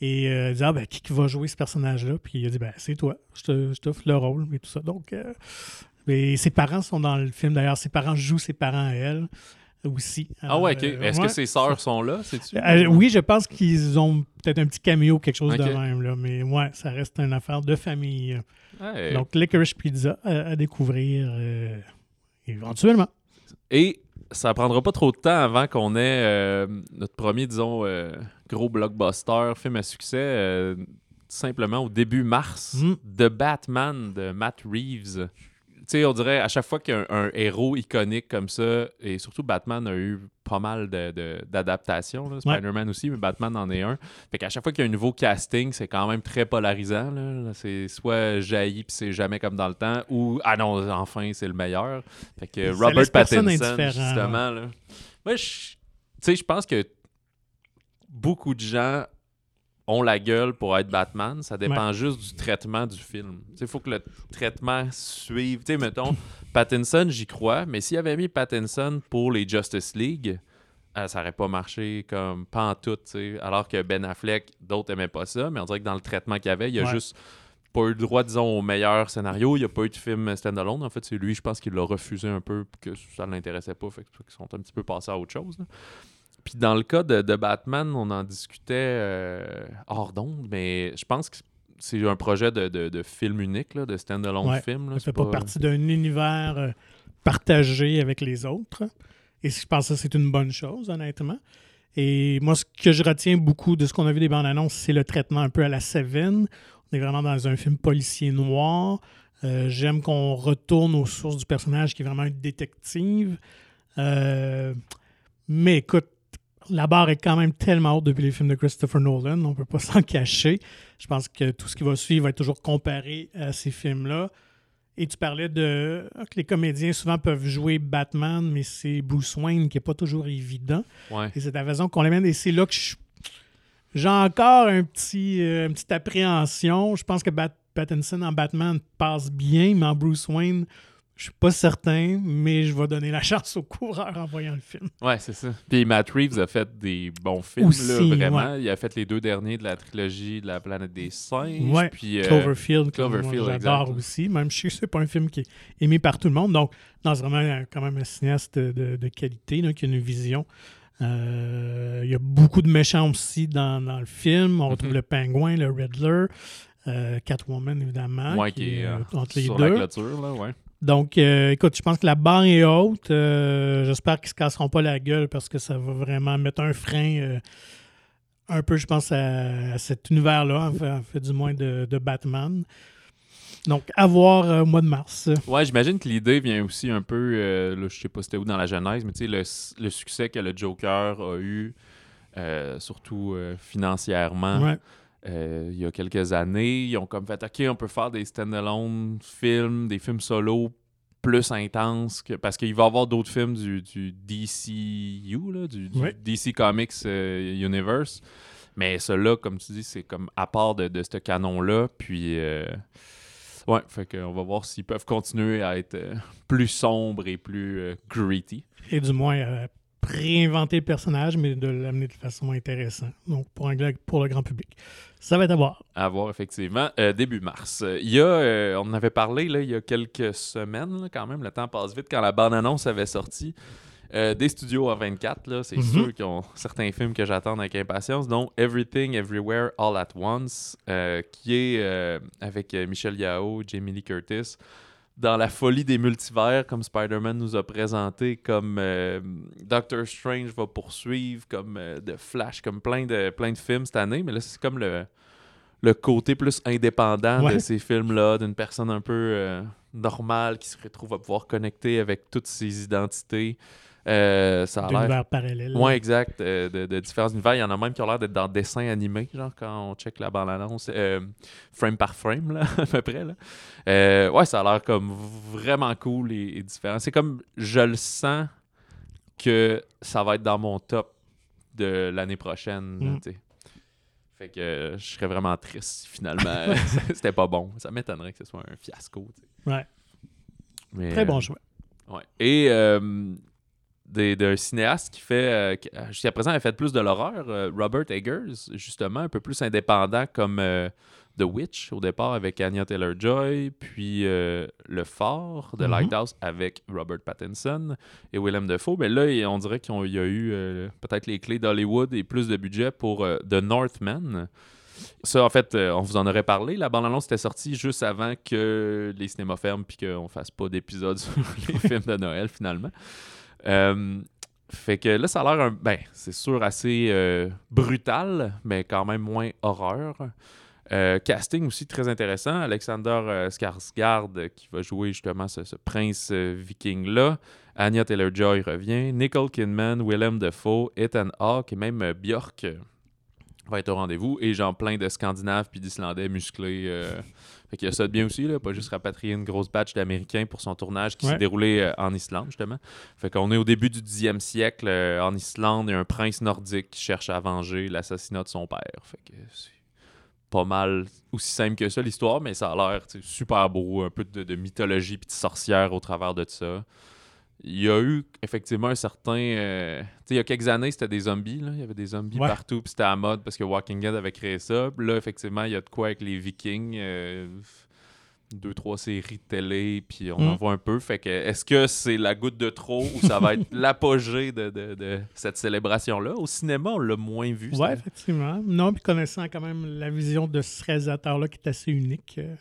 Et euh, elle dit Ah, ben qui, va jouer ce personnage-là? Puis il a dit Ben c'est toi, je t'offre le rôle et tout ça. Donc, et ses parents sont dans le film d'ailleurs. Ses parents jouent ses parents à elle aussi. Ah ouais, ok. Euh, Est-ce ouais. que ses sœurs sont là, sais-tu? Euh, oui, je pense qu'ils ont peut-être un petit caméo, quelque chose de même. Là, mais ouais, ça reste une affaire de famille. Donc, Licorice Pizza à, à découvrir euh, éventuellement. Et ça prendra pas trop de temps avant qu'on ait euh, notre premier, disons, euh, gros blockbuster, film à succès, euh, simplement au début mars, Mm. The Batman de Matt Reeves. Tu sais, on dirait à chaque fois qu'il y a un, un héros iconique comme ça, et surtout Batman a eu pas mal de- de- d'adaptations, là. Spider-Man aussi, mais Batman en est un. Fait qu'à chaque fois qu'il y a un nouveau casting, c'est quand même très polarisant. C'est soit jailli puis c'est jamais comme dans le temps, ou ah non, enfin c'est le meilleur. Fait que Ça Robert Pattinson, justement, là. Moi, je- tu sais, je pense que beaucoup de gens ont la gueule pour être Batman. Ça dépend juste du traitement du film. Il faut que le traitement suive. Sais, mettons, Pattinson, j'y crois, mais s'il avait mis Pattinson pour les Justice League, euh, ça aurait pas marché comme pas en tout. Alors que Ben Affleck, d'autres aimaient pas ça, mais on dirait que dans le traitement qu'il y avait, il a Ouais. juste pas eu le droit, disons, au meilleur scénario. Il n'y a pas eu de film stand-alone. En fait, c'est lui, je pense qu'il l'a refusé un peu, que ça ne l'intéressait pas. Fait qu'ils sont un petit peu passés à autre chose. là. Puis dans le cas de, de Batman, on en discutait euh, hors d'onde, mais je pense que c'est un projet de, de- de film unique, là, de stand-alone Ouais. film. là. Ça fait pas partie d'un univers euh, partagé avec les autres. Et je pense que c'est une bonne chose, honnêtement. Et moi, ce que je retiens beaucoup de ce qu'on a vu des bandes annonces, c'est le traitement un peu à la Seven. On est vraiment dans un film policier noir. Euh, J'aime qu'on retourne aux sources du personnage qui est vraiment un détective. Euh, mais écoute, la barre est quand même tellement haute depuis les films de Christopher Nolan, on ne peut pas s'en cacher. Je pense que tout ce qui va suivre va être toujours comparé à ces films-là. Et tu parlais de que les comédiens souvent peuvent jouer Batman, mais c'est Bruce Wayne qui n'est pas toujours évident. Ouais. Et c'est ta raison qu'on l'amène. Et c'est là que j'ai encore un petit, euh, une petite appréhension. Je pense que Bat- Pattinson en Batman passe bien, mais en Bruce Wayne, je suis pas certain, mais je vais donner la chance au coureur en voyant le film. Ouais, c'est ça. Puis Matt Reeves a fait des bons films, Aussi, là, vraiment. ouais. Il a fait les deux derniers de la trilogie de la planète des singes. Ouais, Puis, euh, Cloverfield, Cloverfield, j'adore aussi. Même que c'est pas un film qui est aimé par tout le monde. Donc, non, c'est vraiment euh, quand même un cinéaste de, de qualité là, qui a une vision. Euh, il y a beaucoup de méchants aussi dans, dans le film. On retrouve Mhm. le pingouin, le Riddler, euh, Catwoman, évidemment, ouais, qui qui est euh, entre les sur deux. la clôture, là, ouais. Donc, euh, écoute, je pense que la barre est haute. Euh, j'espère qu'ils ne se casseront pas la gueule parce que ça va vraiment mettre un frein euh, un peu, je pense, à, cet univers-là, en fait, du moins de, Batman. Donc, à voir au mois de mars. Ouais, j'imagine que l'idée vient aussi un peu, là, je sais pas si c'était où dans la genèse, mais tu sais, le, succès que le Joker a eu, surtout financièrement. Ouais. Euh, il y a quelques années. Ils ont comme fait OK, on peut faire des stand-alone films, des films solo plus intenses que, parce qu'il va y avoir d'autres films du, du DCU, là, du, DC Comics euh, Universe. Mais ceux-là, comme tu dis, c'est comme à part de, de ce canon-là. Puis, euh, ouais, fait qu'on va voir s'ils peuvent continuer à être plus sombres et plus gritty. Et du moins réinventer le personnage, mais de l'amener de façon intéressante. Donc, pour, un, pour le grand public. Ça va être à voir. À voir, effectivement. Euh, début mars. Il y a, euh, on en avait parlé là, il y a quelques semaines, quand même. Le temps passe vite. Quand la bande-annonce avait sorti, euh, des studios A24, c'est mhm. sûr qu'ils ont certains films que j'attends avec impatience, dont Everything, Everywhere, All at Once, qui est avec Michel Yao, Jamie Lee Curtis dans la folie des multivers, comme Spider-Man nous a présenté, comme euh, Doctor Strange va poursuivre, comme euh, The Flash, comme plein de, plein de films cette année. Mais là, c'est comme le, le côté plus indépendant de ces films-là, d'une personne un peu euh, normale qui se retrouve à pouvoir connecter avec toutes ses identités. Euh, ça a D'univers parallèles. Oui, exact. Euh, de, différents univers. Il y en a même qui ont l'air d'être dans dessin animé, genre quand on check la bande-annonce, euh, frame par frame, là, à peu près. Là. ouais, ça a l'air comme vraiment cool et, différent. C'est comme, je le sens que ça va être dans mon top de l'année prochaine. Mm. Fait que je serais vraiment triste si finalement c'était pas bon. Ça m'étonnerait que ce soit un fiasco. Ouais. Très bon choix. Ouais. Et d'un cinéaste qui fait, euh, euh, jusqu'à présent, a fait plus de l'horreur, euh, Robert Eggers, justement, un peu plus indépendant comme The Witch au départ avec Anya Taylor-Joy, puis Le Fort de mm-hmm. Lighthouse avec Robert Pattinson et Willem Dafoe. Mais là, on dirait qu'il y a eu peut-être les clés d'Hollywood et plus de budget pour The Northman. Ça, en fait, on vous en aurait parlé. La bande-annonce était sortie juste avant que les cinémas ferment puis qu'on fasse pas d'épisode sur les films de Noël, finalement. Euh, fait que là, ça a l'air, ben, c'est sûr, assez euh, brutal, mais quand même moins horreur. Euh, casting aussi très intéressant. Alexander Skarsgård qui va jouer justement ce, prince viking-là. Anya Taylor-Joy revient. Nicole Kidman, Willem Dafoe, Ethan Hawke et même Björk va être au rendez-vous. Et genre plein de Scandinaves puis d'Islandais musclés fait qu'il y a ça de bien aussi, là, pas juste rapatrier une grosse batch d'Américains pour son tournage qui s'est déroulé euh, en Islande, justement. Fait qu'on est au début du 10e siècle euh, en Islande et un prince nordique qui cherche à venger l'assassinat de son père. Fait que c'est pas mal aussi simple que ça, l'histoire, mais ça a l'air super beau, un peu de, mythologie puis de sorcière au travers de ça il y a eu effectivement un certain. Euh, tu sais, il y a quelques années, c'était des zombies. Là. Il y avait des zombies partout, puis c'était à mode parce que Walking Dead avait créé ça. là, effectivement, il y a de quoi avec les Vikings. Euh, deux, trois séries de télé, puis on en mm. voit un peu. Fait que, est-ce que c'est la goutte de trop ou ça va être l'apogée de, de, cette célébration-là? Au cinéma, on l'a moins vu. Oui, effectivement. Non, puis connaissant quand même la vision de ce réalisateur-là qui est assez unique. Euh,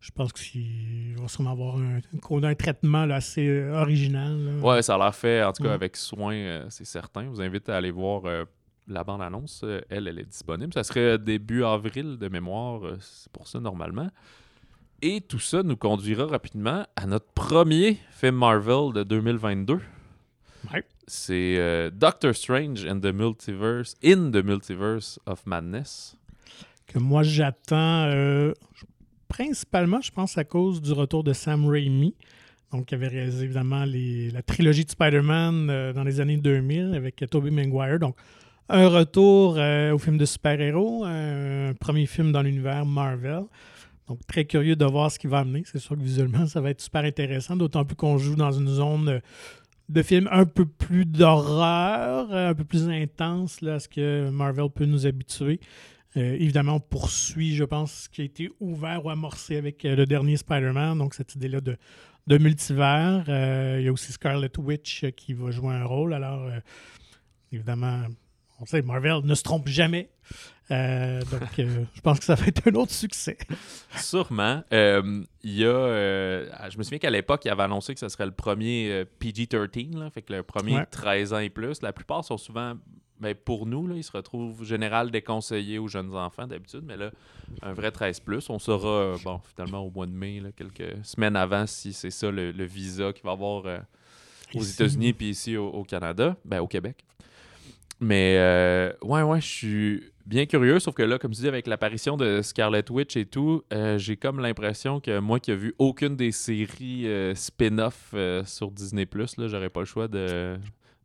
je pense qu'il va sûrement avoir un, un traitement assez euh, original. Ouais, ça a l'air fait, en tout cas, avec soin, euh, c'est certain. Je vous invite à aller voir euh, la bande-annonce. Elle, elle est disponible. Ça serait début avril de mémoire, c'est pour ça normalement. Et tout ça nous conduira rapidement à notre premier film Marvel de 2022. C'est Doctor Strange and the Multiverse, in the Multiverse of Madness. Que moi j'attends principalement, je pense, à cause du retour de Sam Raimi. Qui avait réalisé évidemment la trilogie de Spider-Man euh, dans les années 2000 avec Tobey Maguire. Donc, un retour euh, au film de super-héros, un premier film dans l'univers Marvel. Donc, très curieux de voir ce qu'il va amener. C'est sûr que visuellement, ça va être super intéressant, d'autant plus qu'on joue dans une zone de film un peu plus d'horreur, un peu plus intense là, à ce que Marvel peut nous habituer. Euh, évidemment, on poursuit, je pense, ce qui a été ouvert ou amorcé avec euh, le dernier Spider-Man, donc cette idée-là de, de multivers. Euh, il y a aussi Scarlet Witch qui va jouer un rôle. Alors, évidemment, on sait, Marvel ne se trompe jamais. Euh, donc, euh, je pense que ça va être un autre succès. Sûrement. Euh, Il y a. je me souviens qu'à l'époque, il avait annoncé que ce serait le premier euh, PG-13, là, fait que le premier Ouais. 13 ans et plus. La plupart sont souvent. Ben, pour nous, là, ils se retrouvent général déconseillés aux jeunes enfants d'habitude, mais là, un vrai 13 plus. On saura, euh, bon, finalement, au mois de mai, là, quelques semaines avant, si c'est ça le, le visa qu'il va avoir euh, aux. États-Unis puis ici au, au Canada, ben au Québec. Mais euh, ouais, ouais, je suis bien curieux, sauf que là, comme tu dis, avec l'apparition de Scarlet Witch et tout, j'ai comme l'impression que moi qui ai vu aucune des séries spin-off sur Disney j'aurais pas le choix de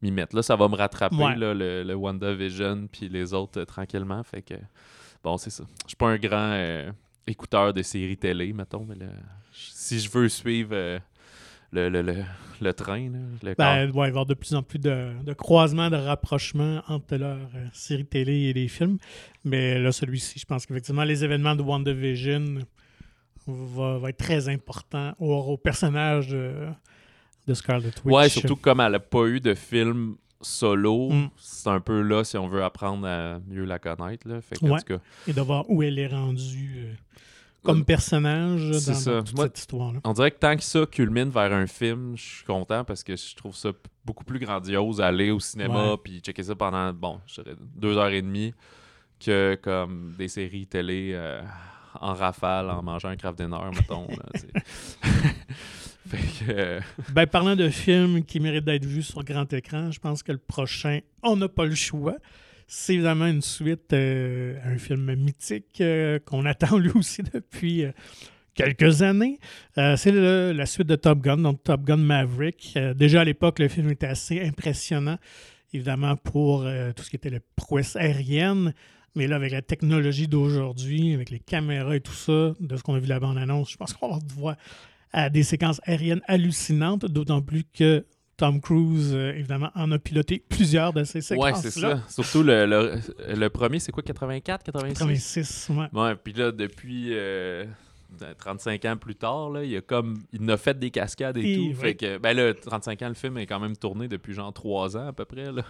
m'y mettre. Là, ça va me rattraper, Ouais. là, le, le WandaVision puis les autres euh, tranquillement. Fait que, bon, c'est ça. Je suis pas un grand euh, écouteur de séries télé, mettons, mais là, si je veux suivre euh, le, le, le, le train, là, le Ben, ouais, il va y avoir de plus en plus de, de croisements, de rapprochements entre leurs euh, séries télé et les films. Mais là, celui-ci, je pense qu'effectivement, les événements de WandaVision va, va être très important au, au personnage de Scarlet Witch. Ouais, surtout comme elle n'a pas eu de film solo, Mm. c'est un peu là si on veut apprendre à mieux la connaître. Là. Fait que, en Ouais. tout cas, Et de voir où elle est rendue euh, comme personnage dans, toute Moi- cette histoire-là. on dirait que tant que ça culmine vers un film, je suis content parce que je trouve ça beaucoup plus grandiose aller au cinéma puis checker ça pendant, bon, je dirais deux heures et demie que comme des séries télé euh, en rafale en mangeant un craft dinner, mettons. là. euh, Ben, parlant de films qui méritent d'être vus sur grand écran, je pense que le prochain, on n'a pas le choix. C'est évidemment une suite euh, un film mythique euh, qu'on attend lui aussi depuis quelques années. C'est la suite de Top Gun, donc Top Gun Maverick. Déjà à l'époque, le film était assez impressionnant, évidemment, pour tout ce qui était la prouesse aérienne. Mais là, avec la technologie d'aujourd'hui, avec les caméras et tout ça, de ce qu'on a vu la bande-annonce, je pense qu'on va voir à des séquences aériennes hallucinantes, d'autant plus que Tom Cruise, euh, évidemment, en a piloté plusieurs de ces séquences-là. ouais, c'est ça. Surtout le, le, le premier, c'est quoi, 84, 86? 86, ouais. Ouais, puis là, depuis euh, 35 ans plus tard, là, il a comme il a fait des cascades et, Et tout. oui. Fait que, ben là, 35 ans, le film est quand même tourné depuis genre 3 ans à peu près. Là.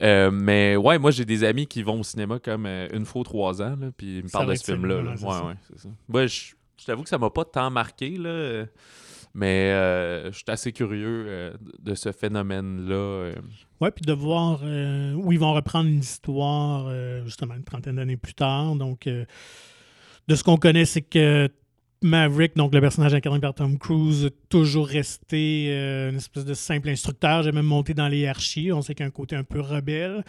Euh, mais ouais, moi j'ai des amis qui vont au cinéma comme euh, une fois ou trois ans, là, puis ils me Ça parlent de ce film-là. là. Ouais, ouais, c'est ça. Moi, je, je t'avoue que ça m'a pas tant marqué, là, mais euh, je suis assez curieux euh, de ce phénomène-là. euh. Ouais, puis de voir euh, où ils vont reprendre une histoire, justement, une trentaine d'années plus tard. Donc, de ce qu'on connaît, c'est que Maverick, donc le personnage incarné par Tom Cruise, a toujours resté euh, une espèce de simple instructeur. J'ai même monté dans les hiérarchies. On sait qu'il y a un côté un peu rebelle.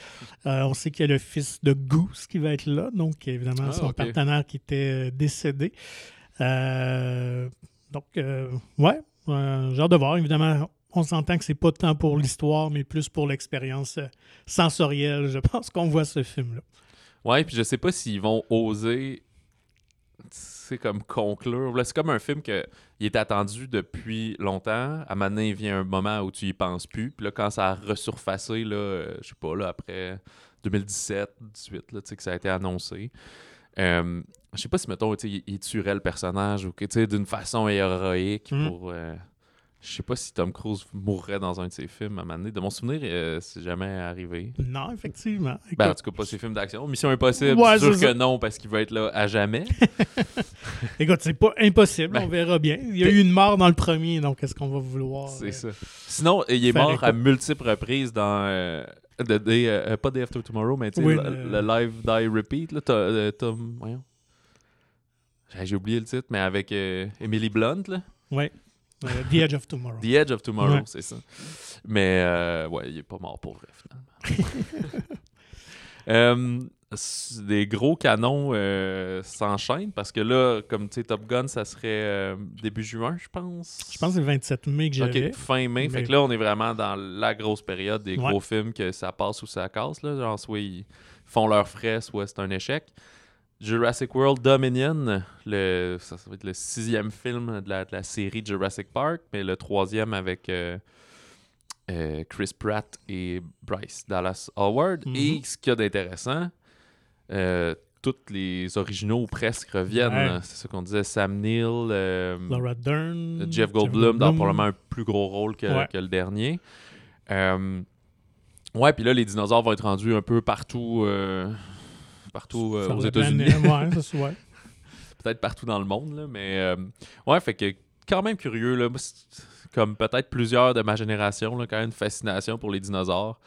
Euh, on sait qu'il y a le fils de Goose qui va être là. Donc, évidemment, Ah, son partenaire qui était décédé. Euh, donc, euh, ouais, euh, j'ai hâte de voir. Évidemment, on s'entend que c'est pas tant pour l'histoire, mais plus pour l'expérience sensorielle. Je pense qu'on voit ce film-là. Ouais, puis je sais pas s'ils vont oser, c'est comme conclure. C'est comme un film que il est attendu depuis longtemps. À maintenant, il vient un moment où tu y penses plus. Puis là, quand ça a resurfacé, là, je sais pas, là, après 2017, 18, là, que ça a été annoncé. Euh, je sais pas si, mettons, il, tuerait le personnage ou que, d'une façon héroïque Mm. pour... euh, je sais pas si Tom Cruise mourrait dans un de ses films à un moment donné. De mon souvenir, euh, c'est jamais arrivé. Non, effectivement. Ben, en tout cas, pas ses films d'action. Mission Impossible, Ouais, sûr que non, parce qu'il va être là à jamais. écoute, c'est pas impossible. Ben, on verra bien. Il y a eu une mort dans le premier, donc est-ce qu'on va vouloir. c'est euh, ça. Sinon, il est Faire mort à multiples reprises dans... euh, The Day, euh, pas Day After Tomorrow, mais tu sais, Oui, le, Live Die Repeat. Là, t'as, euh, Tom... Voyons. J'ai oublié le titre, mais avec euh, Emily Blunt, là. Ouais. Euh, The Edge of Tomorrow. The Edge of Tomorrow, Ouais. c'est ça. Mais euh, ouais, il est pas mort pour vrai, finalement. Euh, des gros canons euh, s'enchaînent parce que là, comme tu sais, Top Gun, ça serait euh, début juin, je pense. Je pense que c'est le 27 mai que j'avais. Ok, fin mai. Fait Mais- que là, on est vraiment dans la grosse période des Ouais. gros films que ça passe ou ça casse. Là. Genre, soit ils font leurs frais, soit c'est un échec. Jurassic World Dominion, le, ça, ça va être le sixième film de la, de la série Jurassic Park, mais le troisième avec euh, Chris Pratt et Bryce Dallas Howard. Mhm. Et ce qu'il y a d'intéressant, euh, tous les originaux ou presque reviennent. Ouais. C'est ça qu'on disait. Sam Neill, euh, Laura Dern. Jeff Goldblum dans probablement un plus gros rôle que, Ouais. que le dernier. Euh, ouais, puis là, les dinosaures vont être rendus un peu partout partout aux États-Unis. ouais, ouais. peut-être partout dans le monde, là, mais ouais, fait que quand même curieux, là, comme peut-être plusieurs de ma génération, là, quand même une fascination pour les dinosaures.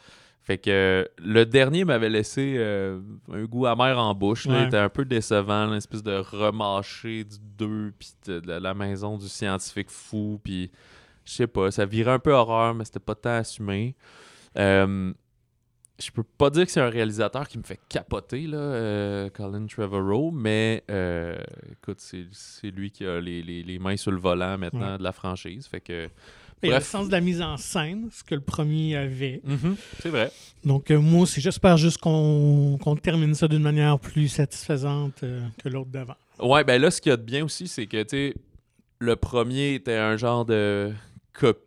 Fait que le dernier m'avait laissé euh, un goût amer en bouche. là. Ouais. Il était un peu décevant, une espèce de remâché du 2, puis de, de la maison du scientifique fou, puis je sais pas, ça virait un peu horreur, mais c'était pas tant assumé. Euh, je peux pas dire que c'est un réalisateur qui me fait capoter, là, euh, Colin Trevorrow, mais euh, écoute, c'est c'est lui qui a les, les- les mains sur le volant maintenant Ouais. de la franchise. Fait que. Il y a le sens de la mise en scène, ce que le premier avait. C'est vrai. Donc, euh, moi aussi, j'espère juste qu'on qu'on termine ça d'une manière plus satisfaisante euh, que l'autre d'avant. Ouais, ben là, ce qu'il y a de bien aussi, c'est que, tu sais, le premier était un genre de copie,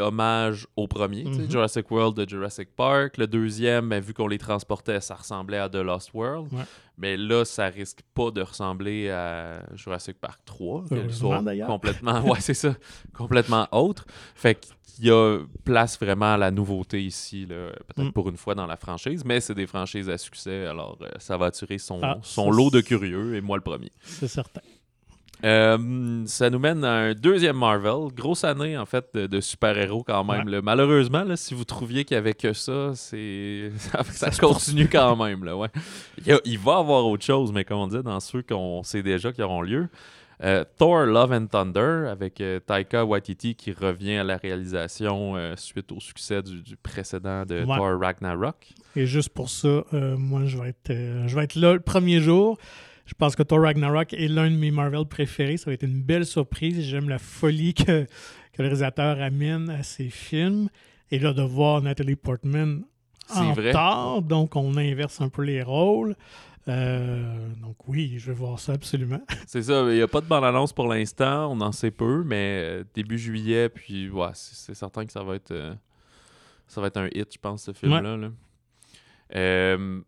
hommage au premier, Mhm. Jurassic World de Jurassic Park. Le deuxième, ben, vu qu'on les transportait, ça ressemblait à The Lost World. Ouais. Mais là, ça risque pas de ressembler à Jurassic Park 3, qu'elle soit complètement, ouais, c'est ça, complètement autre. Fait qu'il y a place vraiment à la nouveauté ici, peut-être Mm. pour une fois dans la franchise, mais c'est des franchises à succès, alors euh, ça va attirer son, Ah, son lot de curieux, et moi le premier. C'est certain. Euh, ça nous mène à un deuxième Marvel. Grosse année, en fait, de, de super-héros quand même. Ouais. là. Malheureusement, là, si vous trouviez qu'il n'y avait que ça, c'est ça, ça se continue quand même. Là, ouais. il, y a- il va y avoir autre chose, mais comme on dit, dans ceux qu'on sait déjà qui auront lieu. euh, Thor Love and Thunder avec euh, Taika Waititi qui revient à la réalisation euh, suite au succès du, du précédent de Ouais. Thor Ragnarok. Et juste pour ça, moi, je vais, être, je vais être là le premier jour. Je pense que Thor Ragnarok est l'un de mes Marvel préférés. Ça va être une belle surprise. J'aime la folie que, que le réalisateur amène à ses films. Et là, de voir Nathalie Portman en vrai. tort, donc on inverse un peu les rôles. Euh, donc oui, je vais voir ça absolument. C'est ça, il n'y a pas de bande-annonce pour l'instant, on en sait peu, mais euh, début juillet, puis ouais, c'est certain que ça va être euh, ça va être un hit, je pense, ce film-là. là. Euh,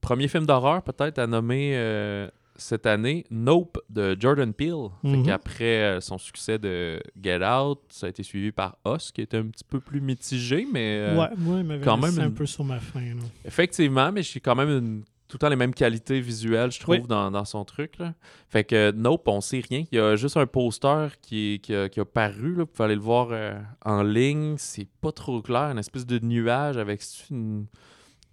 premier film d'horreur, peut-être, à nommer euh, cette année, Nope de Jordan Peele. Fait Mhm. qu'après euh, son succès de Get Out, ça a été suivi par Us, qui était un petit peu plus mitigé, mais euh, ouais, moi, il m'avait quand même un une- peu sur ma fin. là. Effectivement, mais j'ai quand même une- tout le temps les mêmes qualités visuelles, je trouve, Oui. dans, dans son truc. Là. Fait que Nope, on sait rien. Il y a juste un poster qui, a, qui a paru. Là. Vous pouvez aller le voir euh, en ligne. C'est pas trop clair. Une espèce de nuage avec une-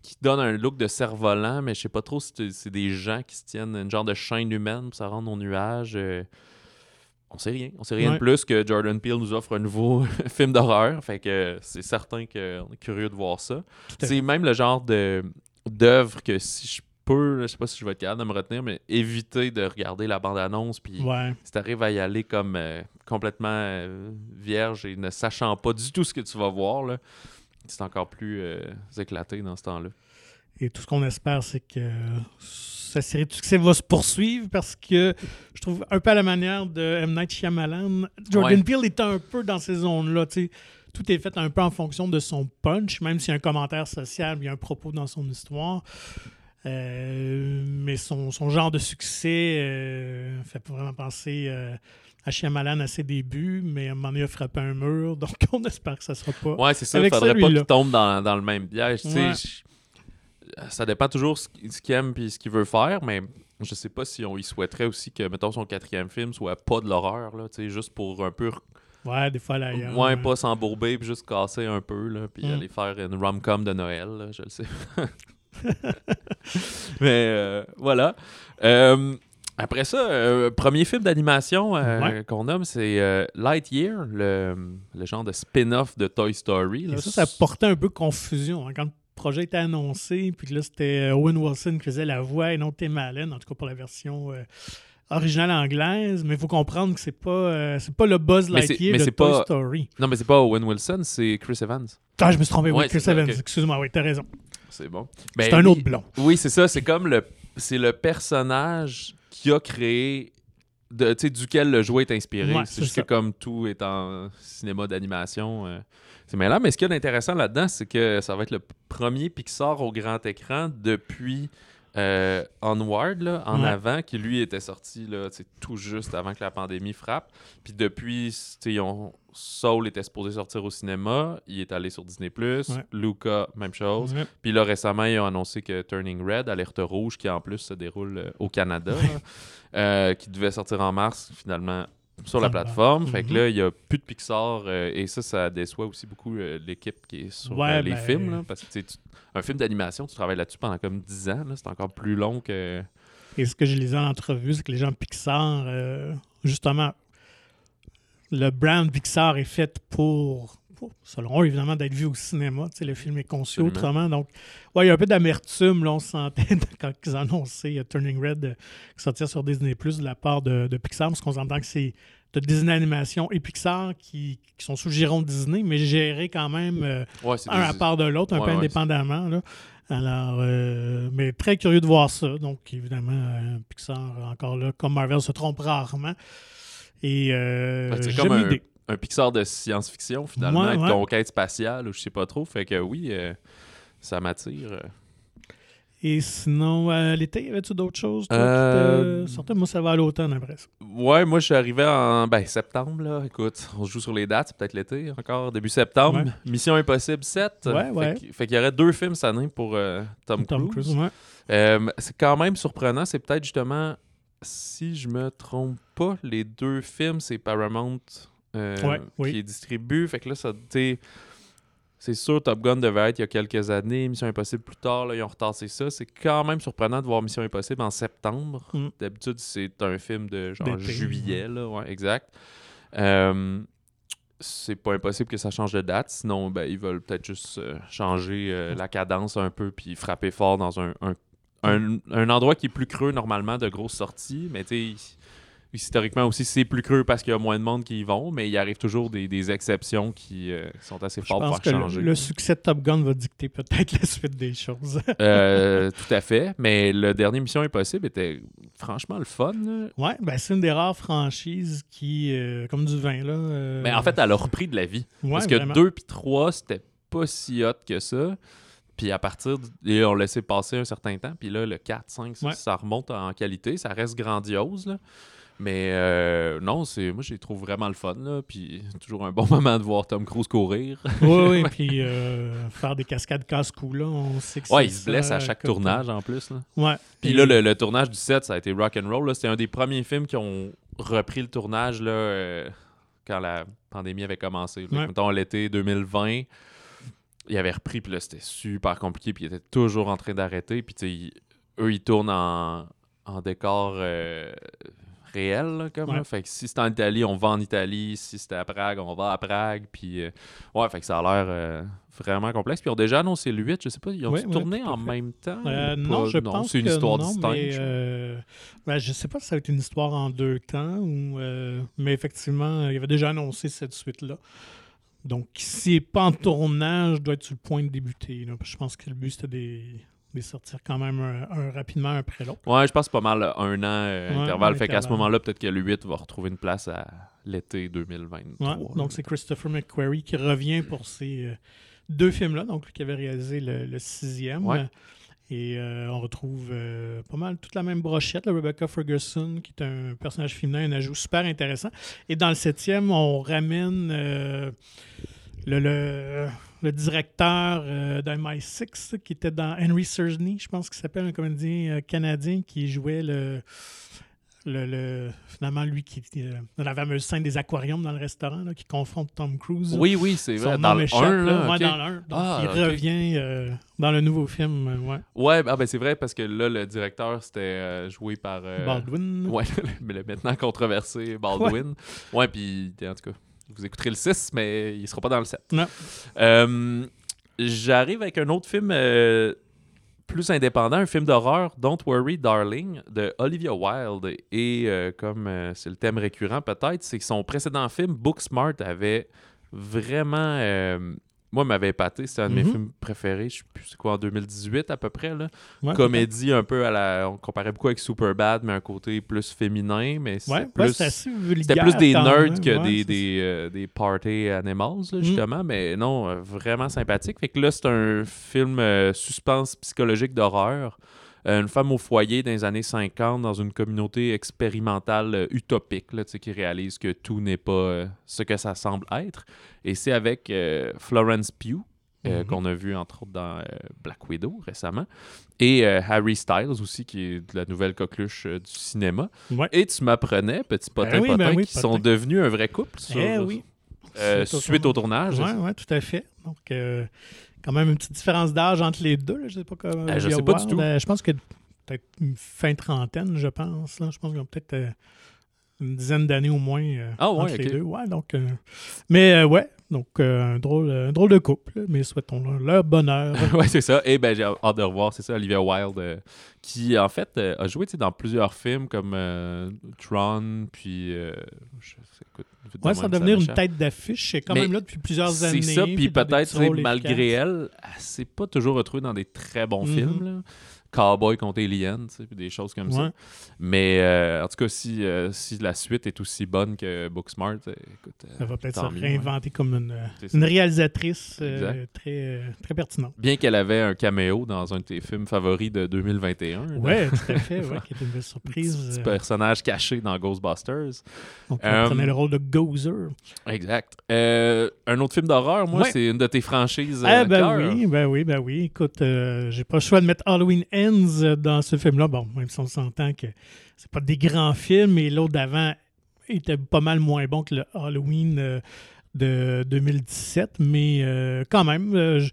qui donne un look de cerf-volant, mais je sais pas trop si c'est- des gens qui se tiennent une genre de chaîne humaine pour se rendre au nuage. euh, on sait rien. On sait rien Ouais. de plus que Jordan Peele nous offre un nouveau film d'horreur. Fait que c'est certain qu'on est curieux de voir ça. C'est même le genre de d'œuvre que si je peux, je sais pas si je vais être capable de me retenir, mais éviter de regarder la bande-annonce. Puis Ouais. si t'arrives à y aller comme euh, complètement euh, vierge et ne sachant pas du tout ce que tu vas voir, là, c'est encore plus euh, éclaté dans ce temps-là. Et tout ce qu'on espère, c'est que sa série de succès va se poursuivre parce que je trouve un peu à la manière de M. Night Shyamalan, Jordan Ouais. Peele est un peu dans ces zones-là. Tout est fait un peu en fonction de son punch, même s'il y a un commentaire social, il y a un propos dans son histoire. Euh, mais son, son genre de succès euh, fait vraiment penser euh, à Shyamalan à ses débuts, mais à un moment donné, il a frappé un mur, donc on espère que ça sera pas. Ouais, c'est ça. Il Avec faudrait pas qu'il tombe dans, dans le même piège. Ouais. je- Ça dépend toujours ce qu'il ce qu'il aime et ce qu'il veut faire, mais je sais pas si on y souhaiterait aussi que, mettons, son quatrième film soit pas de l'horreur, juste pour un peu Ouais, des fois, là, ailleurs. Ouais, pas s'embourber puis juste casser un peu, là, puis Mm. aller faire une rom-com de Noël, là, je le sais. Mais euh, voilà. Euh, après ça, euh, premier film d'animation euh, Ouais. qu'on nomme, c'est euh, Lightyear, le, le genre de spin-off de Toy Story. Et ça, ça portait un peu confusion. hein. Quand le projet était annoncé, puis que là, c'était Owen Wilson qui faisait la voix et non Tim Allen, en tout cas pour la version originale anglaise. Mais il faut comprendre que c'est pas, euh, c'est pas le Buzz Lightyear de Toy pas- Story. Non, mais c'est pas Owen Wilson, c'est Chris Evans. Ah, je me suis trompé, Ouais, oui, Chris Evans. Excuse-moi, oui, t'as raison. C'est bon. c'est Ben, un autre blond. Oui, c'est ça. C'est comme le, c'est le personnage qui a créé, de, duquel le jouet est inspiré. Ouais, c'est c'est juste ça. que comme tout est en cinéma d'animation, euh, c'est mêlant. Mais ce qu'il y a d'intéressant là-dedans, c'est que ça va être le premier Pixar au grand écran depuis euh, Onward, là, en Ouais. avant, qui lui était sorti là, tout juste avant que la pandémie frappe. Puis depuis, ont- Soul était supposé sortir au cinéma, il est allé sur Disney+. Ouais. Luca, même chose. Ouais. Puis là, récemment, ils ont annoncé que Turning Red, Alerte Rouge, qui en plus se déroule euh, au Canada, là, euh, qui devait sortir en mars, finalement, sur la plateforme. Fait que Mhm. là, il n'y a plus de Pixar. euh, et ça, ça déçoit aussi beaucoup euh, l'équipe qui est sur Ouais, euh, les ben- films. là, parce que tu sais, tu- un film d'animation, tu travailles là-dessus pendant comme 10 ans. là, C'est encore plus long que. Et ce que je lisais en entrevue, c'est que les gens de Pixar, euh, justement, le brand Pixar est fait pour, pour, selon eux, évidemment, d'être vu au cinéma. Tu sais, le film est conçu Absolument. autrement. Donc, ouais, il y a un peu d'amertume, là, on sentait quand ils annoncé euh, Turning Red euh, qui sortir sur Disney Plus de la part de, de Pixar, parce qu'on s'entend que c'est de Disney Animation et Pixar qui, qui sont sous le giron de Disney, mais gérés quand même euh, Ouais, un des- à part de l'autre, un Ouais, peu indépendamment. Là. Alors, euh, mais très curieux de voir ça. Donc, évidemment, Pixar, encore là, comme Marvel, se trompe rarement. Et euh, que c'est comme un. Un Pixar de science-fiction, finalement, Ouais, ouais. conquête spatiale, ou je sais pas trop. Fait que oui, euh, ça m'attire. euh. Et sinon, euh, l'été, y avait-tu d'autres choses toi, Euh, qui te sortaient? Moi, ça va à l'automne après ça. Ouais, moi, je suis arrivé en ben, septembre, là. Écoute, on se joue sur les dates, c'est peut-être l'été encore, début septembre. Ouais. Mission Impossible 7. Ouais, fait ouais. Fait qu'il y aurait deux films cette année pour euh, Tom, Tom Cruise. C'est quand même surprenant. C'est peut-être justement, si je me trompe pas, les deux films, c'est Paramount euh, Ouais, oui. qui est distribué. Fait que là, ça, c'est sûr, Top Gun devait être il y a quelques années. Mission Impossible plus tard, là, ils ont retassé ça. C'est quand même surprenant de voir Mission Impossible en septembre. Mm. D'habitude, c'est un film de genre juillet, là, ouais, exact. Euh, c'est pas impossible que ça change de date, sinon ben, ils veulent peut-être juste euh, changer euh, la cadence un peu puis frapper fort dans un, un, un- un endroit qui est plus creux normalement de grosses sorties, mais tu sais, historiquement aussi c'est plus creux parce qu'il y a moins de monde qui y vont, mais il arrive toujours des, des exceptions qui euh, sont assez fortes pour que changer. le succès de Top Gun va dicter peut-être la suite des choses. Euh, tout à fait, mais le dernier Mission Impossible était franchement le fun. ouais, ben c'est une des rares franchises qui, euh, comme du vin, là. Mais en fait, elle a repris de la vie. ouais, Parce que vraiment. 2 puis 3, c'était pas si hot que ça. Puis à partir. de- Et on laissait passer un certain temps. Puis là, le 4, 5, ça, Ouais. ça remonte en qualité. Ça reste grandiose. Là. Mais euh, non, c'est moi, je les trouve vraiment le fun. Là. Puis toujours un bon moment de voir Tom Cruise courir. Oui, oui, puis euh, faire des cascades casse-cou, là, on sait que ouais, il se blesse à chaque tournage en plus. Là. Ouais. Puis là, le, le tournage du set, ça a été rock and roll. C'était un des premiers films qui ont repris le tournage là, euh, quand la pandémie avait commencé. Là. Ouais. Mettons l'été 2020, ils avaient repris, puis là, c'était super compliqué, puis ils étaient toujours en train d'arrêter. Puis tu eux, ils tournent en, en décor euh, réel, là, comme Ouais. là. Fait que si c'est en Italie, on va en Italie. Si c'était à Prague, on va à Prague. Puis euh, ouais, fait que ça a l'air euh, vraiment complexe. Puis ils ont déjà annoncé le 8, je sais pas, ils ont ouais, tourné en fait. même temps? Euh, non, je pense c'est une que histoire non, distincte. mais, je- ben, je sais pas si ça va être une histoire en deux temps, ou, mais effectivement, il avait déjà annoncé cette suite-là. Donc, s'il n'est pas en tournage, doit être sur le point de débuter. là. Je pense que le but, c'était des, des sortir quand même un, un rapidement un après l'autre. Ouais, je pense pas mal euh, un an euh, Ouais, intervalle. un Fait qu'à ce moment-là, peut-être que le 8 va retrouver une place à l'été 2023. Ouais, donc, c'est Christopher McQuarrie qui revient pour ces euh, deux films-là, donc lui qui avait réalisé le, le sixième. Ouais. Et euh, on retrouve euh, pas mal toute la même brochette, là, Rebecca Ferguson, qui est un personnage féminin, un ajout super intéressant. Et dans le septième, on ramène euh, le, le, le directeur euh, d'MI6, qui était dans Henry Surgny, je pense qu'il s'appelle un comédien euh, canadien qui jouait le, le, le- finalement lui qui euh, dans la fameuse scène des aquariums dans le restaurant, là, qui confronte Tom Cruise. Oui, oui, c'est vrai. Dans le m'échappe, 1, là. Ouais, dans le 1. Donc, Ah, il revient euh, dans le nouveau film. ouais. Ouais, ah, ben c'est vrai parce que là, le directeur, c'était euh, joué par. Baldwin. Ouais, le, le maintenant controversé Baldwin. Ouais, puis en tout cas, vous écouterez le 6, mais il sera pas dans le 7. Non. Euh, J'arrive avec un autre film euh, plus indépendant, un film d'horreur, Don't Worry Darling, de Olivia Wilde. Et euh, comme c'est le thème récurrent peut-être, c'est que son précédent film, Booksmart, avait vraiment... moi, m'avait épaté. C'était un de mes Mhm. films préférés. Je sais plus c'est quoi, en 2018 à peu près. Là. Ouais, Comédie un peu à la... On comparait beaucoup avec Superbad, mais un côté plus féminin. Mais Ouais, c'est ouais, plus... C'était plus des nerds même. que Ouais, des, des, euh, des party animals, là, Mm. justement. Mais non, euh, vraiment sympathique. Fait que là, c'est un film euh, suspense psychologique d'horreur une femme au foyer dans les années 50 dans une communauté expérimentale euh, utopique là, tu sais, qui réalise que tout n'est pas euh, ce que ça semble être. Et c'est avec euh, Florence Pugh, euh, Mhm. qu'on a vu entre autres dans euh, Black Widow récemment, et euh, Harry Styles aussi, qui est de la nouvelle coqueluche euh, du cinéma. Ouais. Et tu m'apprenais, petit potin Ben oui, ben oui, qui sont devenus un vrai couple sur- Eh oui. euh, Suite au suite au tournage. c'est Oui, ouais, tout à fait. Donc, euh, quand même une petite différence d'âge entre les deux. là. Je sais pas comment. Euh, je sais pas du tout. euh, je pense que peut-être une fin trentaine, je pense. là. Je pense qu'ils ont peut-être euh, une dizaine d'années au moins euh, Ah ouais, entre les deux. Ouais, donc, euh, mais ouais, donc euh, un, drôle, un drôle de couple. Mais souhaitons-leur leur bonheur. ouais, c'est ça. Et ben j'ai hâte de revoir, c'est ça, Olivia Wilde, euh, qui en fait euh, a joué dans plusieurs films comme Tron, puis. je sais, écoute, Ouais, ça va même, devenir une tête d'affiche. Elle est quand Mais même là depuis plusieurs années. C'est ça, puis peut-être, malgré efficaces. elle, elle s'est pas toujours retrouvée dans des très bons Mhm. films. Là. Cowboy contre Alien, puis des choses comme Ouais. ça. Mais euh, en tout cas, si, euh, si la suite est aussi bonne que Booksmart, euh, écoute. euh, Elle va peut-être se réinventer comme une, ça. réalisatrice très, très pertinente. Bien qu'elle avait un caméo dans un de tes films favoris de 2021. là. Ouais, tout à fait, ouais, qui est une belle surprise. petit personnage caché dans Ghostbusters. donc, elle prenait le rôle de Gozer. Exact. Un autre film d'horreur, moi, c'est une de tes franchises. Ah, ben cœur. oui, ben oui, ben oui. Écoute, j'ai pas le choix de mettre Halloween Dans ce film-là. Bon, même si on s'entend que c'est pas des grands films, mais l'autre d'avant était pas mal moins bon que le Halloween euh, de 2017. Mais euh, quand même, euh,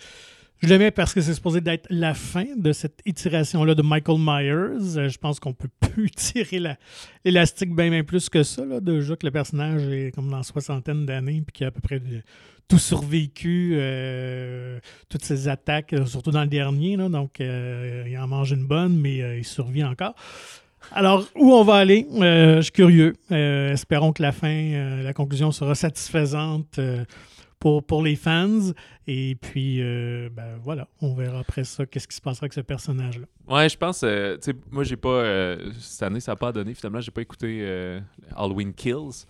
je, je l'aimais parce que c'est supposé d'être la fin de cette itération-là de Michael Myers. Euh, je pense qu'on peut plus tirer la- l'élastique bien, bien plus que ça. Là, déjà que le personnage est comme dans soixantaine d'années puis qu'il a à peu près de- tout survécu, euh, toutes ces attaques, euh, surtout dans le dernier. là. donc, euh, il en mange une bonne, mais euh, il survit encore. Alors, où on va aller? Euh, je suis curieux. Euh, espérons que la fin, euh, la conclusion sera satisfaisante euh, pour, pour les fans. Et puis, euh, ben, voilà, on verra après ça qu'est-ce qui se passera avec ce personnage-là. Ouais, je pense, euh, tu sais, moi, j'ai pas. euh, cette année, ça n'a pas donné. Finalement, j'ai pas écouté Halloween Kills.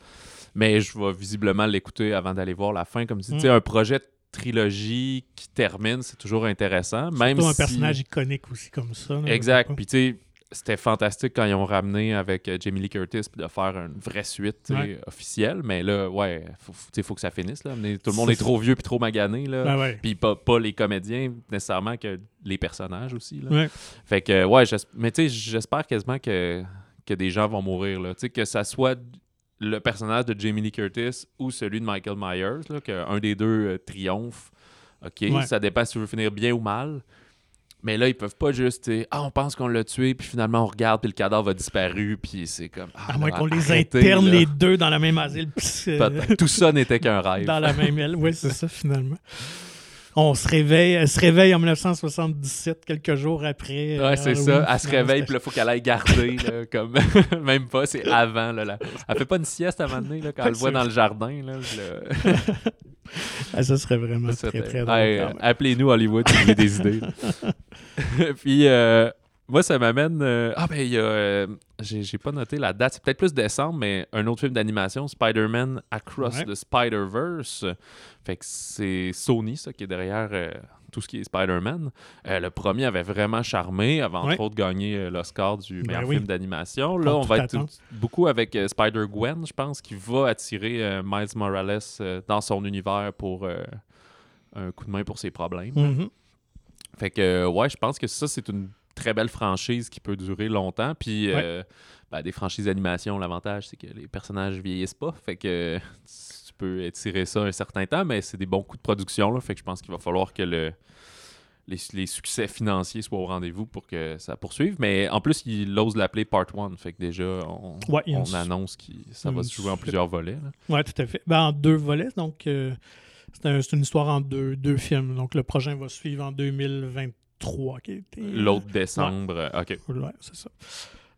Mais je vais visiblement l'écouter avant d'aller voir la fin. Comme tu dis, Mm. tu sais, un projet de trilogie qui termine, c'est toujours intéressant. Même Surtout un si- personnage iconique aussi comme ça. là, Exact. Puis, tu sais, c'était fantastique quand ils ont ramené avec euh, Jamie Lee Curtis de faire une vraie suite Ouais. officielle. Mais là, ouais, faut, faut- que ça finisse. Là. Mais tout le monde est trop vieux puis trop magané. Là. Ben ouais. Puis pas, pas les comédiens nécessairement que les personnages aussi. Là. Ouais. Fait que, ouais, mais tu sais, j'espère quasiment que, que des gens vont mourir. Là. Que ça soit le personnage de Jamie Lee Curtis ou celui de Michael Myers, qu'un des deux euh, triomphe. OK, ça dépend si tu veux finir bien ou mal. Mais là, ils peuvent pas juste, ah, on pense qu'on l'a tué, puis finalement, on regarde, puis le cadavre a disparu, puis c'est comme. Ah, À moins qu'on les interne là. les deux dans la même asile. pis, euh. Tout ça n'était qu'un rêve. dans la même aile. Oui, c'est ça, finalement. On se réveille, elle se réveille en 1977, quelques jours après. euh, Ouais, c'est Halloween, ça. Elle se réveille, puis là, faut qu'elle aille garder, là, comme... Même pas, c'est avant, là, là. Elle fait pas une sieste à un moment donné, là, quand elle le voit C'est dans le jardin, là. le- Ah, ça serait vraiment très, C'était- très drôle. Hey, euh. Appelez-nous Hollywood si vous avez des idées. Puis, euh, moi, ça m'amène... euh, Ah, ben, il y a... euh, J'ai pas noté la date. C'est peut-être plus décembre, mais un autre film d'animation, Spider-Man Across Ouais. the Spider-Verse. Fait que c'est Sony, ça, qui est derrière... euh, tout ce qui est Spider-Man. Le premier avait vraiment charmé, avant entre autres gagné euh, l'Oscar du Ben meilleur oui. film d'animation. Là, on va être beaucoup avec Spider-Gwen, je pense, qui va attirer Miles Morales dans son univers pour un coup de main pour ses problèmes. Mhm. Fait que, ouais, je pense que ça, c'est une très belle franchise qui peut durer longtemps. Puis, euh, ben, des franchises d'animation, l'avantage, c'est que les personnages vieillissent pas. Fait que tu peux étirer ça un certain temps, mais c'est des bons coups de production. Là, fait que je pense qu'il va falloir que le, les, les succès financiers soient au rendez-vous pour que ça poursuive. Mais en plus, il ose l'appeler Part 1. Fait que déjà, on, Ouais, une- annonce que ça va une se jouer en plusieurs volets. Oui, tout à fait. Ben, en deux volets, donc euh, c'est un- c'est une histoire en deux, deux films. Donc le prochain va suivre en 2023. Qui était- L'autre décembre. euh, OK. Ouais, c'est ça.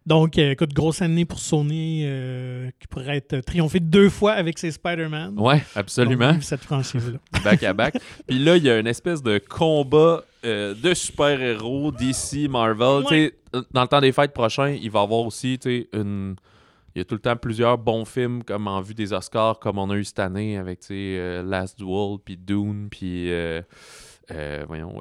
Donc, euh, écoute, grosse année pour Sony euh, qui pourrait être triomphé deux fois avec ses Spider-Man. Ouais, absolument. cette franchise-là. back à back. Puis là, il y a une espèce de combat euh, de super-héros DC, Marvel. Dans le temps des fêtes prochains, il va y avoir aussi une. Il y a tout le temps plusieurs bons films comme en vue des Oscars, comme on a eu cette année avec Last Duel, puis Dune, puis. voyons.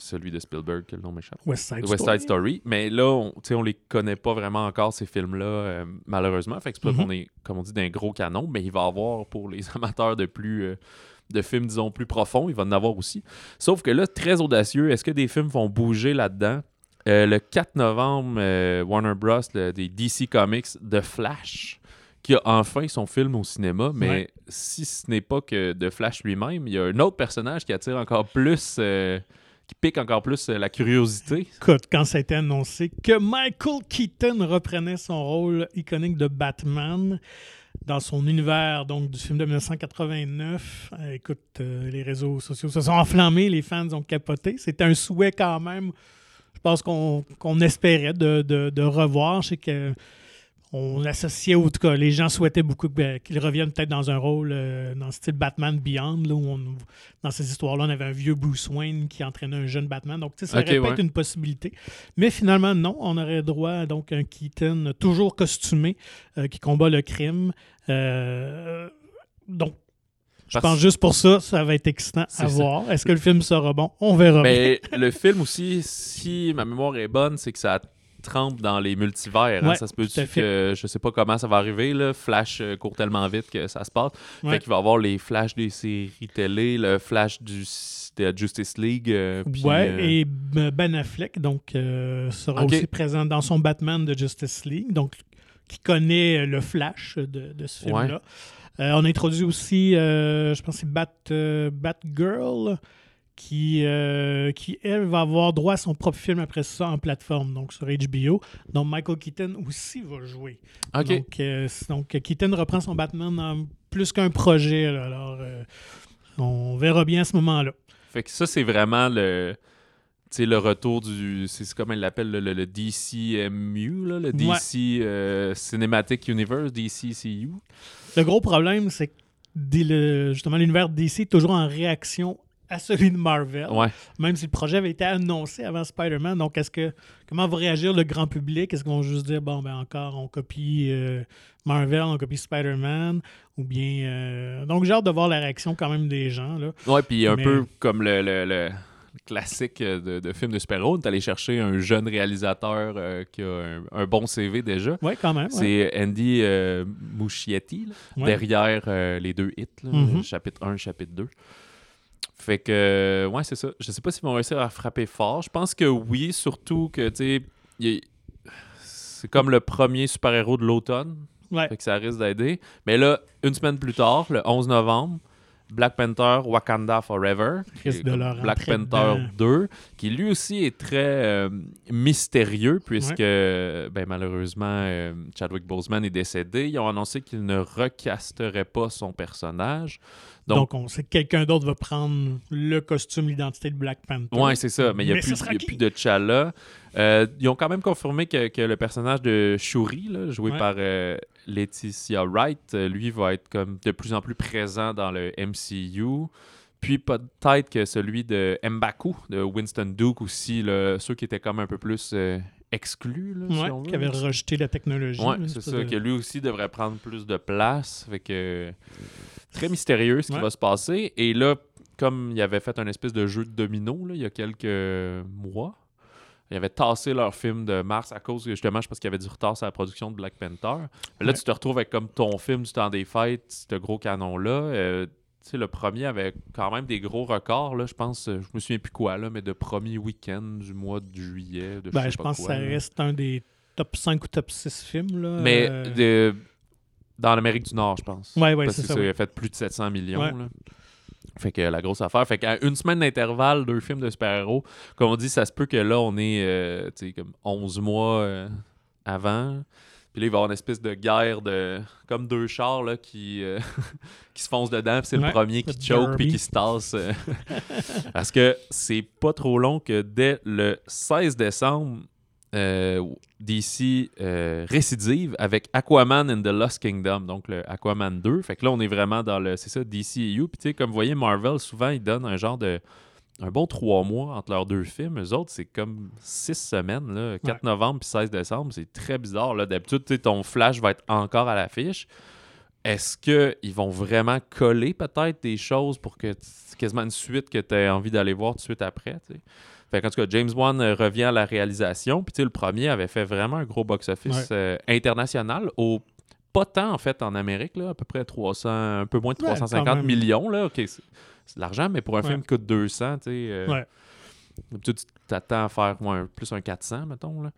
Celui de Spielberg, que le nom m'échappe. West Side West Story. Side Story. Mais là, on, on les connaît pas vraiment encore, ces films-là, euh, malheureusement. Fait que c'est pas Mhm. qu'on est, comme on dit, d'un gros canon, mais il va y avoir pour les amateurs de plus. euh, de films, disons, plus profonds, il va en avoir aussi. Sauf que là, très audacieux, est-ce que des films vont bouger là-dedans? Euh, le 4 novembre, Warner Bros., le- des DC Comics, The Flash, qui a enfin son film au cinéma, mais Ouais. si ce n'est pas que The Flash lui-même, il y a un autre personnage qui attire encore plus, euh, pique encore plus euh, la curiosité. Écoute, quand ça a été annoncé que Michael Keaton reprenait son rôle iconique de Batman dans son univers donc du film de 1989, euh, écoute, euh, les réseaux sociaux se sont enflammés, les fans ont capoté. C'était un souhait quand même, je pense qu'on qu'on espérait de, de- de revoir. Je sais que on associait, en tout cas, les gens souhaitaient beaucoup ben, qu'il revienne peut-être dans un rôle euh, dans le style Batman Beyond, là, où on, dans ces histoires-là, on avait un vieux Bruce Wayne qui entraînait un jeune Batman. Donc, ça aurait pu ouais. être une possibilité. Mais finalement, non. On aurait droit à donc, un Keaton toujours costumé euh, qui combat le crime. Euh, donc, je Parce- pense juste pour ça, ça va être excitant à voir. Est-ce que le film sera bon? On verra. bien. Mais le film aussi, si ma mémoire est bonne, c'est que ça trempe dans les multivers. hein. Ça se peut que je sais pas comment ça va arriver. Là. Flash euh, court tellement vite que ça se passe. Ouais. Fait qu'il va y avoir les flashs des séries télé, le flash du, de la Justice League. euh, ouais, euh, et Ben Affleck donc, euh, sera aussi présent dans son Batman de Justice League, donc qui connaît le Flash de, de ce film-là. On a introduit aussi, je pense c'est Bat, Batgirl, qui, euh, qui, elle, va avoir droit à son propre film après ça en plateforme, donc sur HBO. Donc Michael Keaton aussi va jouer. Donc, euh, donc, Keaton reprend son Batman dans plus qu'un projet. là. alors, euh, on verra bien à ce moment-là. Fait que ça, c'est vraiment le. Le retour du. C'est comme elle l'appelle, le, le- le DCMU, là, le DC Cinematic Universe, DCCU. Le gros problème, c'est que le- justement l'univers DC est toujours en réaction à celui de Marvel, Ouais. même si le projet avait été annoncé avant Spider-Man. Donc, est-ce que comment va réagir le grand public? Est-ce qu'ils vont juste dire bon ben encore on copie euh, Marvel, on copie Spider-Man, ou bien euh, donc j'ai hâte de voir la réaction quand même des gens là. Ouais, puis un Mais- peu comme le, le- le classique de, de film de super-héros, est allé chercher un jeune réalisateur euh, qui a un, un bon CV déjà. Ouais, quand même. ouais. C'est Andy euh, Muschietti, là, Ouais. derrière euh, les deux hits, là, Mhm. chapitre 1, chapitre 2. Fait que, ouais, c'est ça. Je sais pas s'ils vont réussir à frapper fort. Je pense que oui, surtout que, tu sais, c'est comme le premier super-héros de l'automne. Ouais. Fait que ça risque d'aider. Mais là, une semaine plus tard, le 11 novembre, Black Panther Wakanda Forever, de Black Panther dedans. 2, qui lui aussi est très euh, mystérieux, puisque ben, malheureusement, euh, Chadwick Boseman est décédé. Ils ont annoncé qu'ils ne recasteraient pas son personnage. Donc, Donc- on sait que quelqu'un d'autre va prendre le costume, l'identité de Black Panther. Ouais, c'est ça, mais il n'y a, Mais plus, y a plus de T'Challa. Euh, ils ont quand même confirmé que, que le personnage de Shuri, là, joué Ouais. par euh, Laetitia Wright, euh, lui va être comme de plus en plus présent dans le MCU. Puis peut-être que celui de M'Baku, de Winston Duke aussi, là, ceux qui étaient comme un peu plus euh, exclus, là, si Ouais, on veut. qui avait rejeté la technologie. Ouais, c'est ça, de- que lui aussi devrait prendre plus de place. Fait que très mystérieux ce qui va se passer. Et là, comme il avait fait un espèce de jeu de domino là, il y a quelques mois, ils avaient tassé leur film de mars à cause, justement, je pense qu'il y avait du retard sur la production de Black Panther. Là, Ouais. tu te retrouves avec comme ton film du temps des fêtes, ce gros canon-là. Euh, sais, le premier avait quand même des gros records, là, je pense, euh, je me souviens plus quoi, là, mais de premier week-end du mois de juillet. De Ben, sais je pas pense que ça là. reste un des top 5 ou top 6 films. Là. Mais Euh, de- dans l'Amérique du Nord, je pense. C'est que ça, ça, ouais. il a fait plus de 700 millions. Ouais. là. Fait que la grosse affaire. Fait qu'à une semaine d'intervalle, deux films de super-héros, comme on dit, ça se peut que là, on est euh, comme 11 mois euh, avant. Puis là, il va y avoir une espèce de guerre de. comme deux chars là, qui, euh, qui se foncent dedans. Puis c'est Ouais, le premier qui choke puis qui se tasse. euh. Parce que c'est pas trop long que dès le 16 décembre, euh, DC récidive avec Aquaman and the Lost Kingdom, donc le Aquaman 2. Fait que là, on est vraiment dans le. C'est ça, DCEU. Puis tu sais, comme vous voyez, Marvel, souvent, ils donnent un genre de. Un bon trois mois entre leurs deux films. Eux autres, c'est comme six semaines, là, 4 novembre puis 16 décembre. C'est très bizarre. D'habitude, ton flash va être encore à l'affiche. Est-ce qu'ils vont vraiment coller peut-être des choses pour que t- quasiment une suite que tu aies envie d'aller voir tout de suite après? tu sais? Fait qu'en tout cas, James Wan euh, revient à la réalisation. Puis le premier avait fait vraiment un gros box-office euh, international au pas tant en fait en Amérique, là, à peu près 300, un peu moins de Ouais, quand 350 même. millions. Là, c'est de l'argent, mais pour un Ouais. film qui coûte 200, tu sais, euh, Ouais. tu t'attends à faire un- plus un 400, mettons. Là.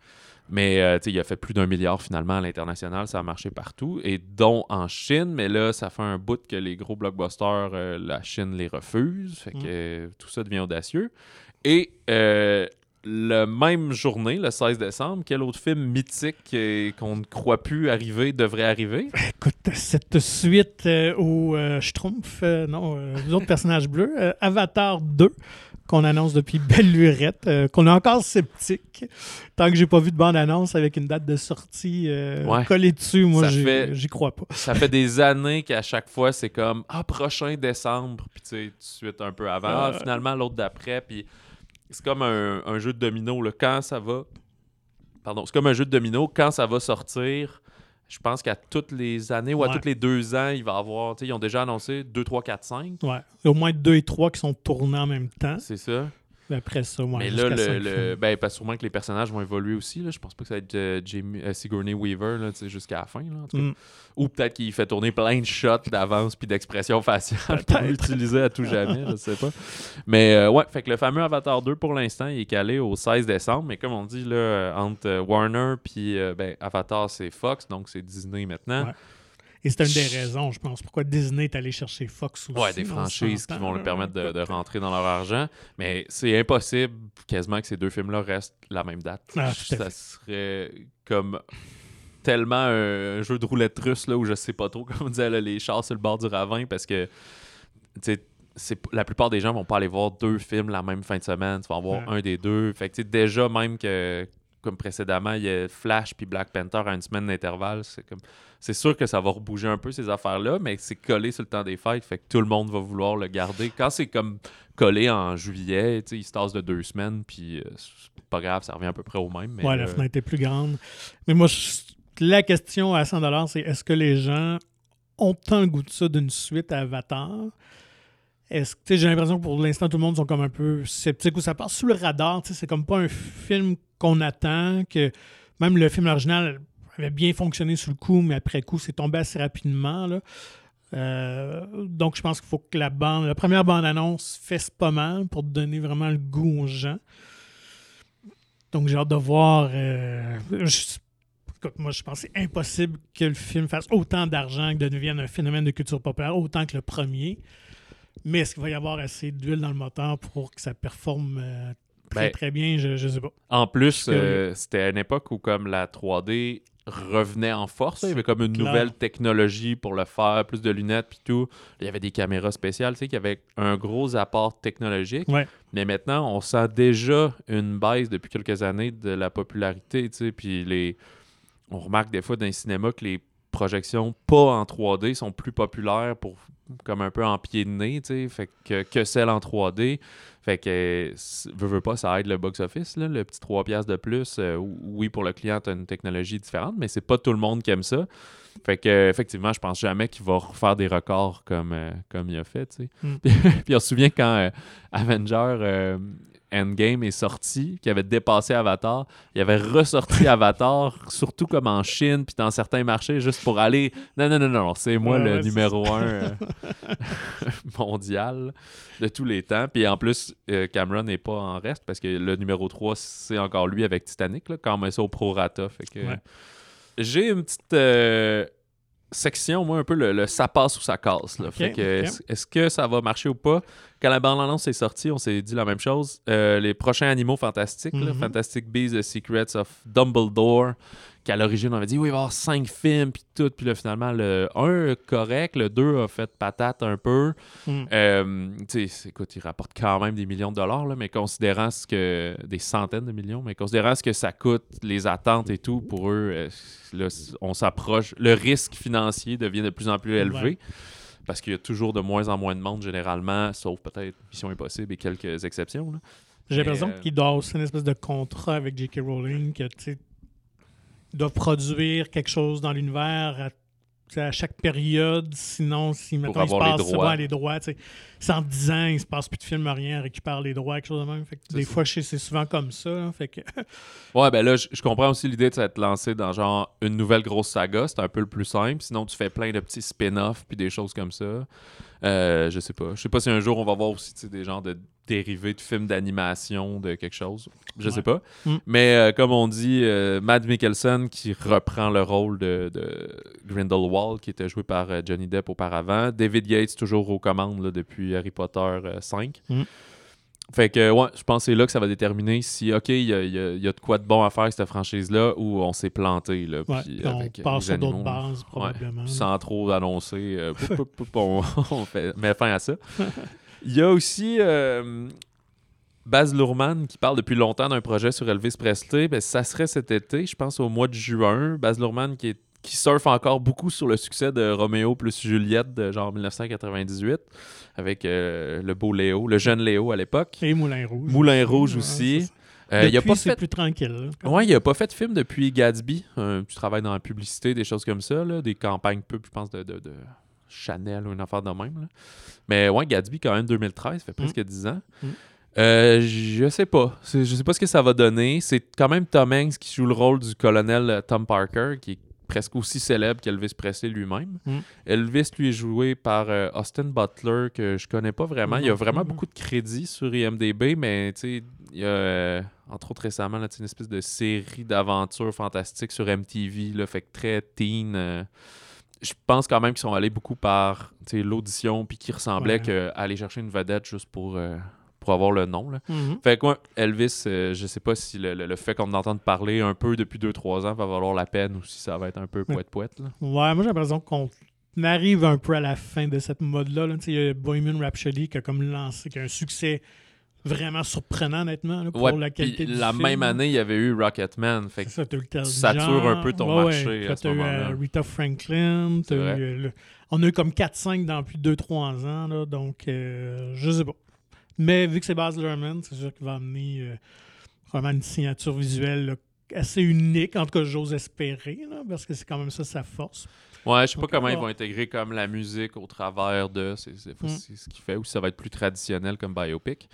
Mais euh, il a fait plus d'un milliard finalement à l'international, ça a marché partout, et dont en Chine, mais là, ça fait un bout que les gros blockbusters, euh, la Chine les refuse, fait que Mm. euh, tout ça devient audacieux. Et euh, le même journée, le 16 décembre, quel autre film mythique euh, qu'on ne croit plus arriver devrait arriver? Écoute, cette suite euh, au euh, Schtroumpf, euh, non, euh, les autres personnages bleus, Avatar 2, qu'on annonce depuis belle lurette, qu'on est encore sceptique. Tant que j'ai pas vu de bande-annonce avec une date de sortie Ouais. collée dessus, moi, j'y crois pas. Ça fait des années qu'à chaque fois, c'est comme Ah, prochain décembre, puis tu sais, tout de suite un peu avant. Ah, finalement, l'autre d'après, puis c'est comme un, un jeu de domino. Là. Quand ça va. Pardon, c'est comme un jeu de domino. Quand ça va sortir, je pense qu'à toutes les années ou à Ouais. tous les deux ans, il va avoir. Tu sais, ils ont déjà annoncé 2, 3, 4, 5. Ouais. Il y a au moins deux et trois qui sont tournés en même temps. C'est ça. Après ça, ouais, Mais là, le, le- ben, sûrement que les personnages vont évoluer aussi. Là. Je pense pas que ça va être euh, Jamie, euh, Sigourney Weaver là, jusqu'à la fin. Là, en tout cas. Mm. Ou peut-être qu'il fait tourner plein de shots d'avance puis d'expressions faciales pour l'utiliser à tout jamais, je sais pas. Mais euh, ouais, fait que le fameux Avatar 2 pour l'instant, il est calé au 16 décembre. Mais comme on dit, là, entre Warner puis ben, Avatar, c'est Fox, donc c'est Disney maintenant. Ouais. Et c'est une des raisons, je pense, pourquoi Disney est allé chercher Fox aussi. Ouais, des franchises qui vont lui permettre de, de rentrer dans leur argent. Mais c'est impossible quasiment que ces deux films-là restent la même date. Ah, ça serait comme tellement un, un jeu de roulette russe là, où je sais pas trop, comme on disait, là, les chars sur le bord du ravin parce que la plupart des gens vont pas aller voir deux films la même fin de semaine. Tu vas en voir Ouais. un des deux. Fait que déjà, même que comme précédemment, il y a Flash puis Black Panther à une semaine d'intervalle. C'est comme c'est sûr que ça va rebouger un peu ces affaires-là, mais c'est collé sur le temps des fêtes, fait que tout le monde va vouloir le garder. Quand c'est comme collé en juillet, il se tasse de deux semaines, puis euh, c'est pas grave, ça revient à peu près au même. Mais ouais, là, la fenêtre est plus grande. Mais moi, je- la question à 100 c'est est-ce que les gens ont tant le goût de ça d'une suite à Avatar? J'ai l'impression que pour l'instant, tout le monde sont comme un peu sceptiques ou ça passe sous le radar. C'est comme pas un film qu'on attend, que même le film original avait bien fonctionné sur le coup, mais après coup, c'est tombé assez rapidement. Euh, donc, je pense qu'il faut que la bande, la première bande-annonce fasse pas mal pour donner vraiment le goût aux gens. Donc, j'ai hâte de voir. euh, écoute, moi, je pense que c'est impossible que le film fasse autant d'argent que de devienne un phénomène de culture populaire, autant que le premier. Mais est-ce qu'il va y avoir assez d'huile dans le moteur pour que ça performe euh, très, Ben, très bien? Je ne sais pas. En plus, euh, c'était à une époque où comme la 3D revenait en force. Il y avait comme une Clair. nouvelle technologie pour le faire, plus de lunettes puis tout. Il y avait des caméras spéciales, tu sais, qui avaient un gros apport technologique. Ouais. Mais maintenant, on sent déjà une baisse depuis quelques années de la popularité, tu sais, puis les... On remarque des fois dans les cinémas que les projections pas en 3D sont plus populaires pour comme un peu en pied de nez, tu sais, fait que, que celles en 3D. Fait que, veux, veux pas, ça aide le box-office, là, le petit 3 piastres de plus. Euh, oui, pour le client, tu une technologie différente, mais c'est pas tout le monde qui aime ça. Fait que, effectivement, je pense jamais qu'il va refaire des records comme, euh, comme il a fait, tu sais. Mm. Puis on se souvient quand euh, Avenger Endgame est sorti, qui avait dépassé Avatar, il avait ressorti Avatar, surtout comme en Chine, puis dans certains marchés, juste pour aller. Non, non, non, non, c'est moi Ouais, le ouais, numéro un euh, mondial de tous les temps. Puis en plus, euh, Cameron n'est pas en reste parce que le numéro 3, c'est encore lui avec Titanic, là, quand met ça au prorata. Fait que, Ouais. J'ai une petite euh, section, moi, un peu le, le ça passe ou ça casse. Là. Fait que, est-ce, est-ce que ça va marcher ou pas? Quand la bande-annonce est sortie, on s'est dit la même chose. Euh, les prochains animaux fantastiques, là, Mhm. Fantastic Beasts, The Secrets of Dumbledore, qu'à l'origine, on avait dit, oui, il va y avoir cinq films, puis tout. Puis là, finalement, le 1 correct, le 2 a fait patate un peu. Mm. Euh, tu sais, écoute, il rapporte quand même des millions de dollars, là, mais considérant ce que. des centaines de millions, mais considérant ce que ça coûte, les attentes et tout, pour eux, euh, là, on s'approche. Le risque financier devient de plus en plus élevé. Ouais. Parce qu'il y a toujours de moins en moins de monde, généralement, sauf peut-être Mission Impossible et quelques exceptions. J'ai l'impression euh, qu'il doit aussi une espèce de contrat avec J.K. Rowling que tu doit produire quelque chose dans l'univers à chaque période. Sinon, si mettons, il se avoir les passe droits. ouais, les droits, tu sais, si en 10 ans, il se passe plus de film, rien, récupère les droits, quelque chose de même. Fait que C'est des ça. fois, c'est souvent comme ça. là. fait que, Ouais, ben là, je comprends aussi l'idée de s'être lancé dans genre une nouvelle grosse saga. C'est un peu le plus simple. Sinon, tu fais plein de petits spin-offs puis des choses comme ça. Euh, je sais pas. Je sais pas si un jour on va voir aussi des genres de dérivés de films d'animation de quelque chose. Je sais Ouais. pas. Mm. Mais euh, comme on dit, euh, Matt Mikkelsen qui reprend le rôle de, de Grindelwald qui était joué par euh, Johnny Depp auparavant. David Yates toujours aux commandes là, depuis Harry Potter euh, 5. Mm. Fait que, ouais, je pense que c'est là que ça va déterminer si, OK, il y y y a de quoi de bon à faire avec cette franchise-là ou on s'est planté. Là, ouais, puis on euh, passe sur d'autres bases, probablement. Sans trop annoncer, euh, on, on fait, met fin à ça. Il y a aussi euh, Baz Luhrmann qui parle depuis longtemps d'un projet sur Elvis Presley. Ben, ça serait cet été, je pense au mois de juin. Baz Luhrmann qui, est, qui surfe encore beaucoup sur le succès de Roméo plus Juliette de genre 1998 avec euh, le beau Léo, le jeune Léo à l'époque. Et Moulin Rouge. Moulin Rouge aussi. Euh, il a Depuis, pas c'est fait plus tranquille. là. Ouais, il a pas fait de film depuis Gatsby. Un petit travail dans la publicité, des choses comme ça, là, des campagnes pub, je pense, de, de, de Chanel ou une affaire de même. là. Mais ouais, Gatsby, quand même, 2013, ça fait presque 10 ans. Mm. Euh, je sais pas. Je sais pas ce que ça va donner. C'est quand même Tom Hanks qui joue le rôle du colonel euh, Tom Parker, qui est presque aussi célèbre qu'Elvis Presley lui-même. Mm. Elvis, lui, est joué par euh, Austin Butler, que je connais pas vraiment. Il y a vraiment beaucoup de crédits sur IMDB, mais tu sais, il y a, euh, entre autres récemment, là, une espèce de série d'aventures fantastiques sur MTV, là, fait que très teen. Je pense quand même qu'ils sont allés beaucoup par l'audition, puis qu'ils ressemblaient Ouais. qu'à aller chercher une vedette juste pour, euh, pour avoir le nom. Là. Mhm. Fait que ouais, Elvis, euh, je sais pas si le, le- le fait qu'on entende parler un peu depuis 2-3 ans va valoir la peine ou si ça va être un peu poète-poète. Ouais, moi j'ai l'impression qu'on arrive un peu à la fin de cette mode-là. là. Y a Bohemian Rhapsody qui a comme lancé, qui a un succès vraiment surprenant, honnêtement, là, pour Ouais, la qualité du la film. même année, il y avait eu Rocketman. Fait que ça, tu satures un peu ton Ouais, marché ouais. ce t'as eu, euh, Rita Franklin. eu, euh, le- On a eu comme 4-5 dans plus de 2-3 ans. Là, donc, euh, je sais pas. Mais vu que c'est Baz Luhrmann, c'est sûr qu'il va amener euh, vraiment une signature visuelle là, assez unique. En tout cas, j'ose espérer, parce que c'est quand même ça sa force. Ouais, je sais pas comment ils vont intégrer comme la musique au travers de. C'est Mm. ce qu'il fait. Ou si ça va être plus traditionnel comme biopic.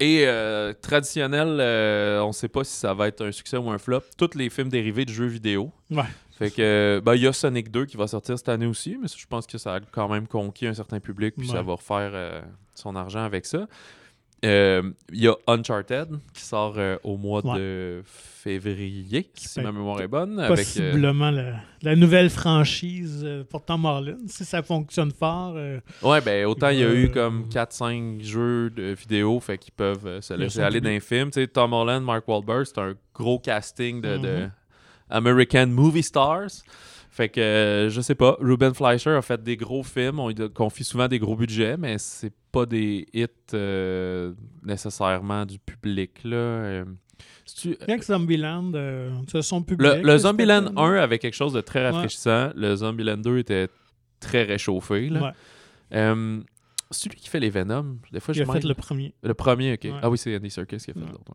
Et euh, traditionnel, euh, on sait pas si ça va être un succès ou un flop. Tous les films dérivés de jeux vidéo. Ouais. Fait que, ben, il y a Sonic 2 qui va sortir cette année aussi, mais je pense que ça a quand même conquis un certain public, puis ça va refaire euh, son argent avec ça. Euh, Il y a Uncharted qui sort euh, au mois Ouais. de février, si ma mémoire est bonne. Avec, euh, Possiblement la, la nouvelle franchise euh, pour Tom Holland. Si ça fonctionne fort, euh, Ouais, ben autant il y a eu Euh, comme 4-5 jeux de vidéo, fait qu'ils peuvent euh, se laisser aller. Tu sais, Tom Holland, Mark Wahlberg, c'est un gros casting de, de Mhm. American Movie Stars. Fait que, euh, je sais pas, Ruben Fleischer a fait des gros films, on lui confie souvent des gros budgets, mais c'est pas des hits euh, nécessairement du public, là. Euh, c'est-tu- bien que Zombieland, euh, son public. le, le Zombieland c'est 1 avait quelque chose de très rafraîchissant. Le Zombieland 2 était très réchauffé. Là. Ouais, Euh, c'est lui qui fait les Venom. Des fois, il je a fait le premier. Le premier, ok. Ouais. Ah oui, c'est Andy Serkis qui a fait Ouais. l'autre.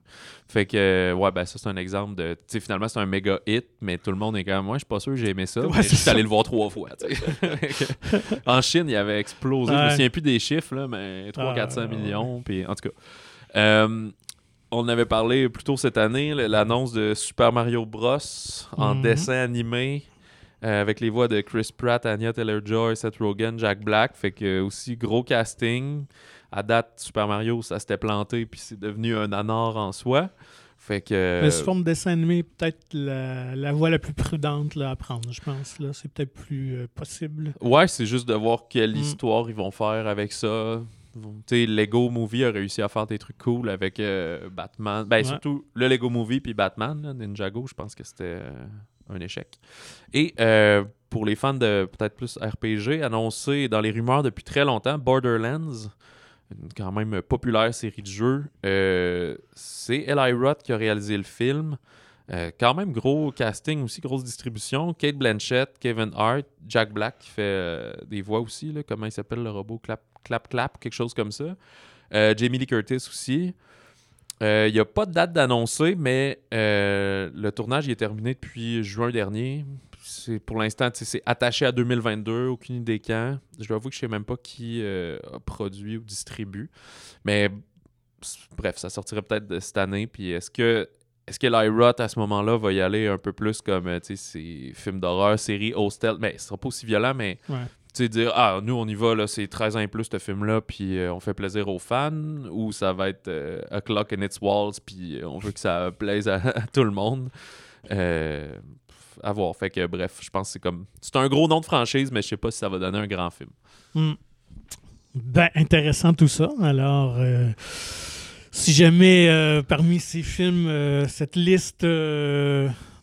Fait que, euh, ouais, ben ça, c'est un exemple de. Tu sais, finalement, c'est un méga hit, mais tout le monde est comme, moi, je suis pas sûr que j'ai aimé ça. Ouais, mais je suis allé le voir trois fois, en Chine, il avait explosé. Je me souviens plus des chiffres, là, mais 300-400 Ah, millions. Puis, en tout cas. Euh, on avait parlé plus tôt cette année, l'annonce de Super Mario Bros. en Mhm. dessin animé. Euh, avec les voix de Chris Pratt, Anya Taylor-Joy, Seth Rogen, Jack Black. Fait que aussi gros casting. À date, Super Mario, ça s'était planté puis c'est devenu un anor en soi. Fait que. Mais sous forme de dessin animé, peut-être la, la voie la plus prudente là, à prendre, je pense. Là. C'est peut-être plus euh, possible. Ouais, c'est juste de voir quelle Mm. histoire ils vont faire avec ça. Lego Movie a réussi à faire des trucs cool avec euh, Batman. Ben, Ouais. surtout le Lego Movie puis Batman, là, Ninjago, je pense que c'était euh, un échec. Et euh, pour les fans de peut-être plus RPG, annoncé dans les rumeurs depuis très longtemps, Borderlands, une quand même populaire série de jeux. euh, c'est Eli Roth qui a réalisé le film. Euh, quand même gros casting aussi, grosse distribution. Kate Blanchett, Kevin Hart, Jack Black qui fait des voix aussi. Comment il s'appelle le robot? Clap Clap Clap, quelque chose comme ça. Jamie Lee Curtis aussi. Il n'y a pas de date d'annoncer, mais euh, le tournage est terminé depuis juin dernier. c'est pour l'instant, c'est attaché à 2022, aucune idée quand. Je dois avouer que je sais même pas qui a produit ou distribue. Mais bref, ça sortirait peut-être cette année. Puis est-ce que est-ce que l'IROT à ce moment-là va y aller un peu plus comme tu sais, ces films d'horreur, séries hostel Mais ce sera pas aussi violent, mais sais, dire Ah, nous on y va, là, c'est 13 ans et plus ce film-là, puis euh, on fait plaisir aux fans, ou ça va être euh, A Clock in Its Walls, puis on veut que ça plaise à, tout le monde. Euh, à voir. Fait que bref, je pense que c'est comme. C'est un gros nom de franchise, mais je sais pas si ça va donner un grand film. Hmm. Ben, intéressant tout ça. Alors, euh, si jamais euh, parmi ces films, euh, cette liste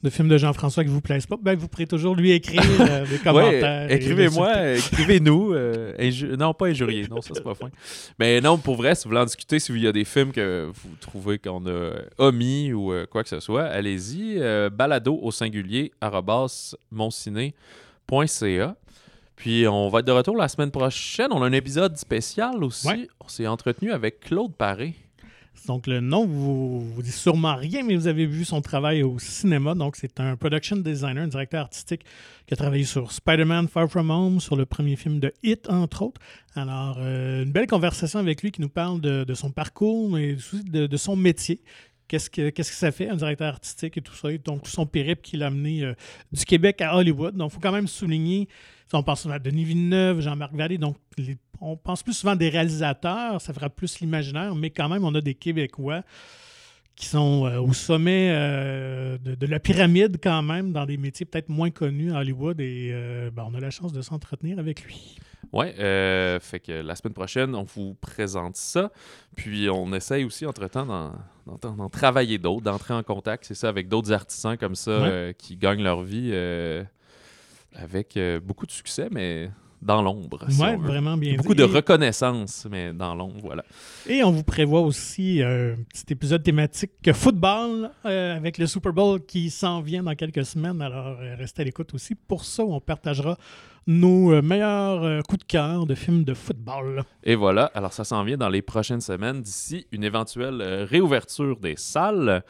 de films de Jean-François qui vous plaisent pas, ben, vous pourrez toujours lui écrire des commentaires. écrivez-moi, écrivez-nous. non, pas injurier, non, ça c'est pas fin. Mais non, pour vrai, si vous voulez en discuter, si il y a des films que vous trouvez qu'on a omis ou quoi que ce soit, allez-y. balado au singulier, monciné.ca. Puis on va être de retour la semaine prochaine. On a un épisode spécial aussi. On s'est entretenu avec Claude Paré. Donc le nom vous, vous dit sûrement rien, mais vous avez vu son travail au cinéma. Donc c'est un production designer, un directeur artistique qui a travaillé sur Spider-Man Far From Home, sur le premier film de Hit, entre autres. Alors euh, une belle conversation avec lui qui nous parle de, son parcours, mais aussi de, son métier. Qu'est-ce que, qu'est-ce que ça fait, un directeur artistique et tout ça. donc, tout son périple qu'il a amené euh, du Québec à Hollywood. Donc, il faut quand même souligner on pense à Denis Villeneuve, Jean-Marc Vallée, donc on pense plus souvent des réalisateurs, ça fera plus l'imaginaire, mais quand même, on a des Québécois qui sont euh, au sommet euh, de, la pyramide quand même, dans des métiers peut-être moins connus à Hollywood, et euh, ben, on a la chance de s'entretenir avec lui. Oui, fait que la semaine prochaine, on vous présente ça. Puis on essaye aussi, entre-temps, d'en travailler d'autres, d'entrer en contact, c'est ça, avec d'autres artisans comme ça qui gagnent leur vie avec beaucoup de succès, mais dans l'ombre. oui, vraiment bien Beaucoup de reconnaissance, mais dans l'ombre, voilà. Et on vous prévoit aussi un petit épisode thématique football euh, avec le Super Bowl qui s'en vient dans quelques semaines. Alors, euh, restez à l'écoute aussi. Pour ça, on partagera nos meilleurs coups de cœur de films de football. Et voilà, alors ça s'en vient dans les prochaines semaines d'ici une éventuelle réouverture des salles.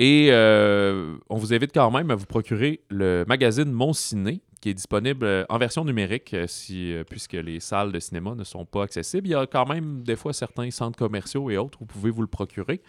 Et on vous invite quand même à vous procurer le magazine Mon Ciné qui est disponible euh, en version numérique euh, si, euh, puisque les salles de cinéma ne sont pas accessibles. Il y a quand même des fois certains centres commerciaux et autres où vous pouvez vous le procurer.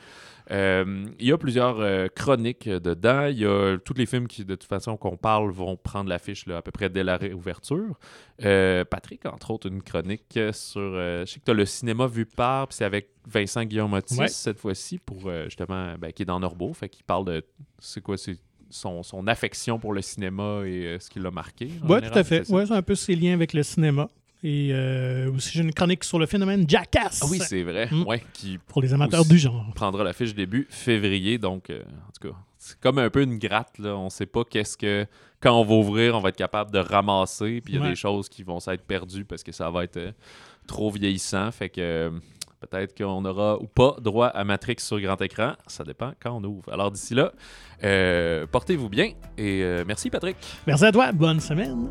il y a plusieurs chroniques dedans. Il y a tous les films qui, de toute façon, qu'on parle vont prendre l'affiche à peu près dès la réouverture. Patrick, entre autres, une chronique sur. je sais que tu as le cinéma vu par, puis c'est avec Vincent Guillaume cette fois-ci, pour justement, ben, qui est dans Norbeau, fait qu'il parle de. C'est quoi, c'est son, affection pour le cinéma et euh, ce qui l'a marqué. Oui, tout à fait. Ouais, c'est un peu ses liens avec le cinéma. Et euh, aussi, j'ai une chronique sur le phénomène Jackass. Ah oui, c'est vrai. Mm. Ouais, qui pour les amateurs du genre. Prendra l'affiche début février. Donc, euh, en tout cas, c'est comme un peu une gratte. Là. On ne sait pas qu'est-ce que. Quand on va ouvrir, on va être capable de ramasser. Puis il y a des choses qui vont s'être perdues parce que ça va être trop vieillissant. Fait que Peut-être qu'on aura ou pas droit à Matrix sur grand écran. Ça dépend quand on ouvre. Alors d'ici là, euh, portez-vous bien et euh, merci Patrick. Merci à toi. Bonne semaine.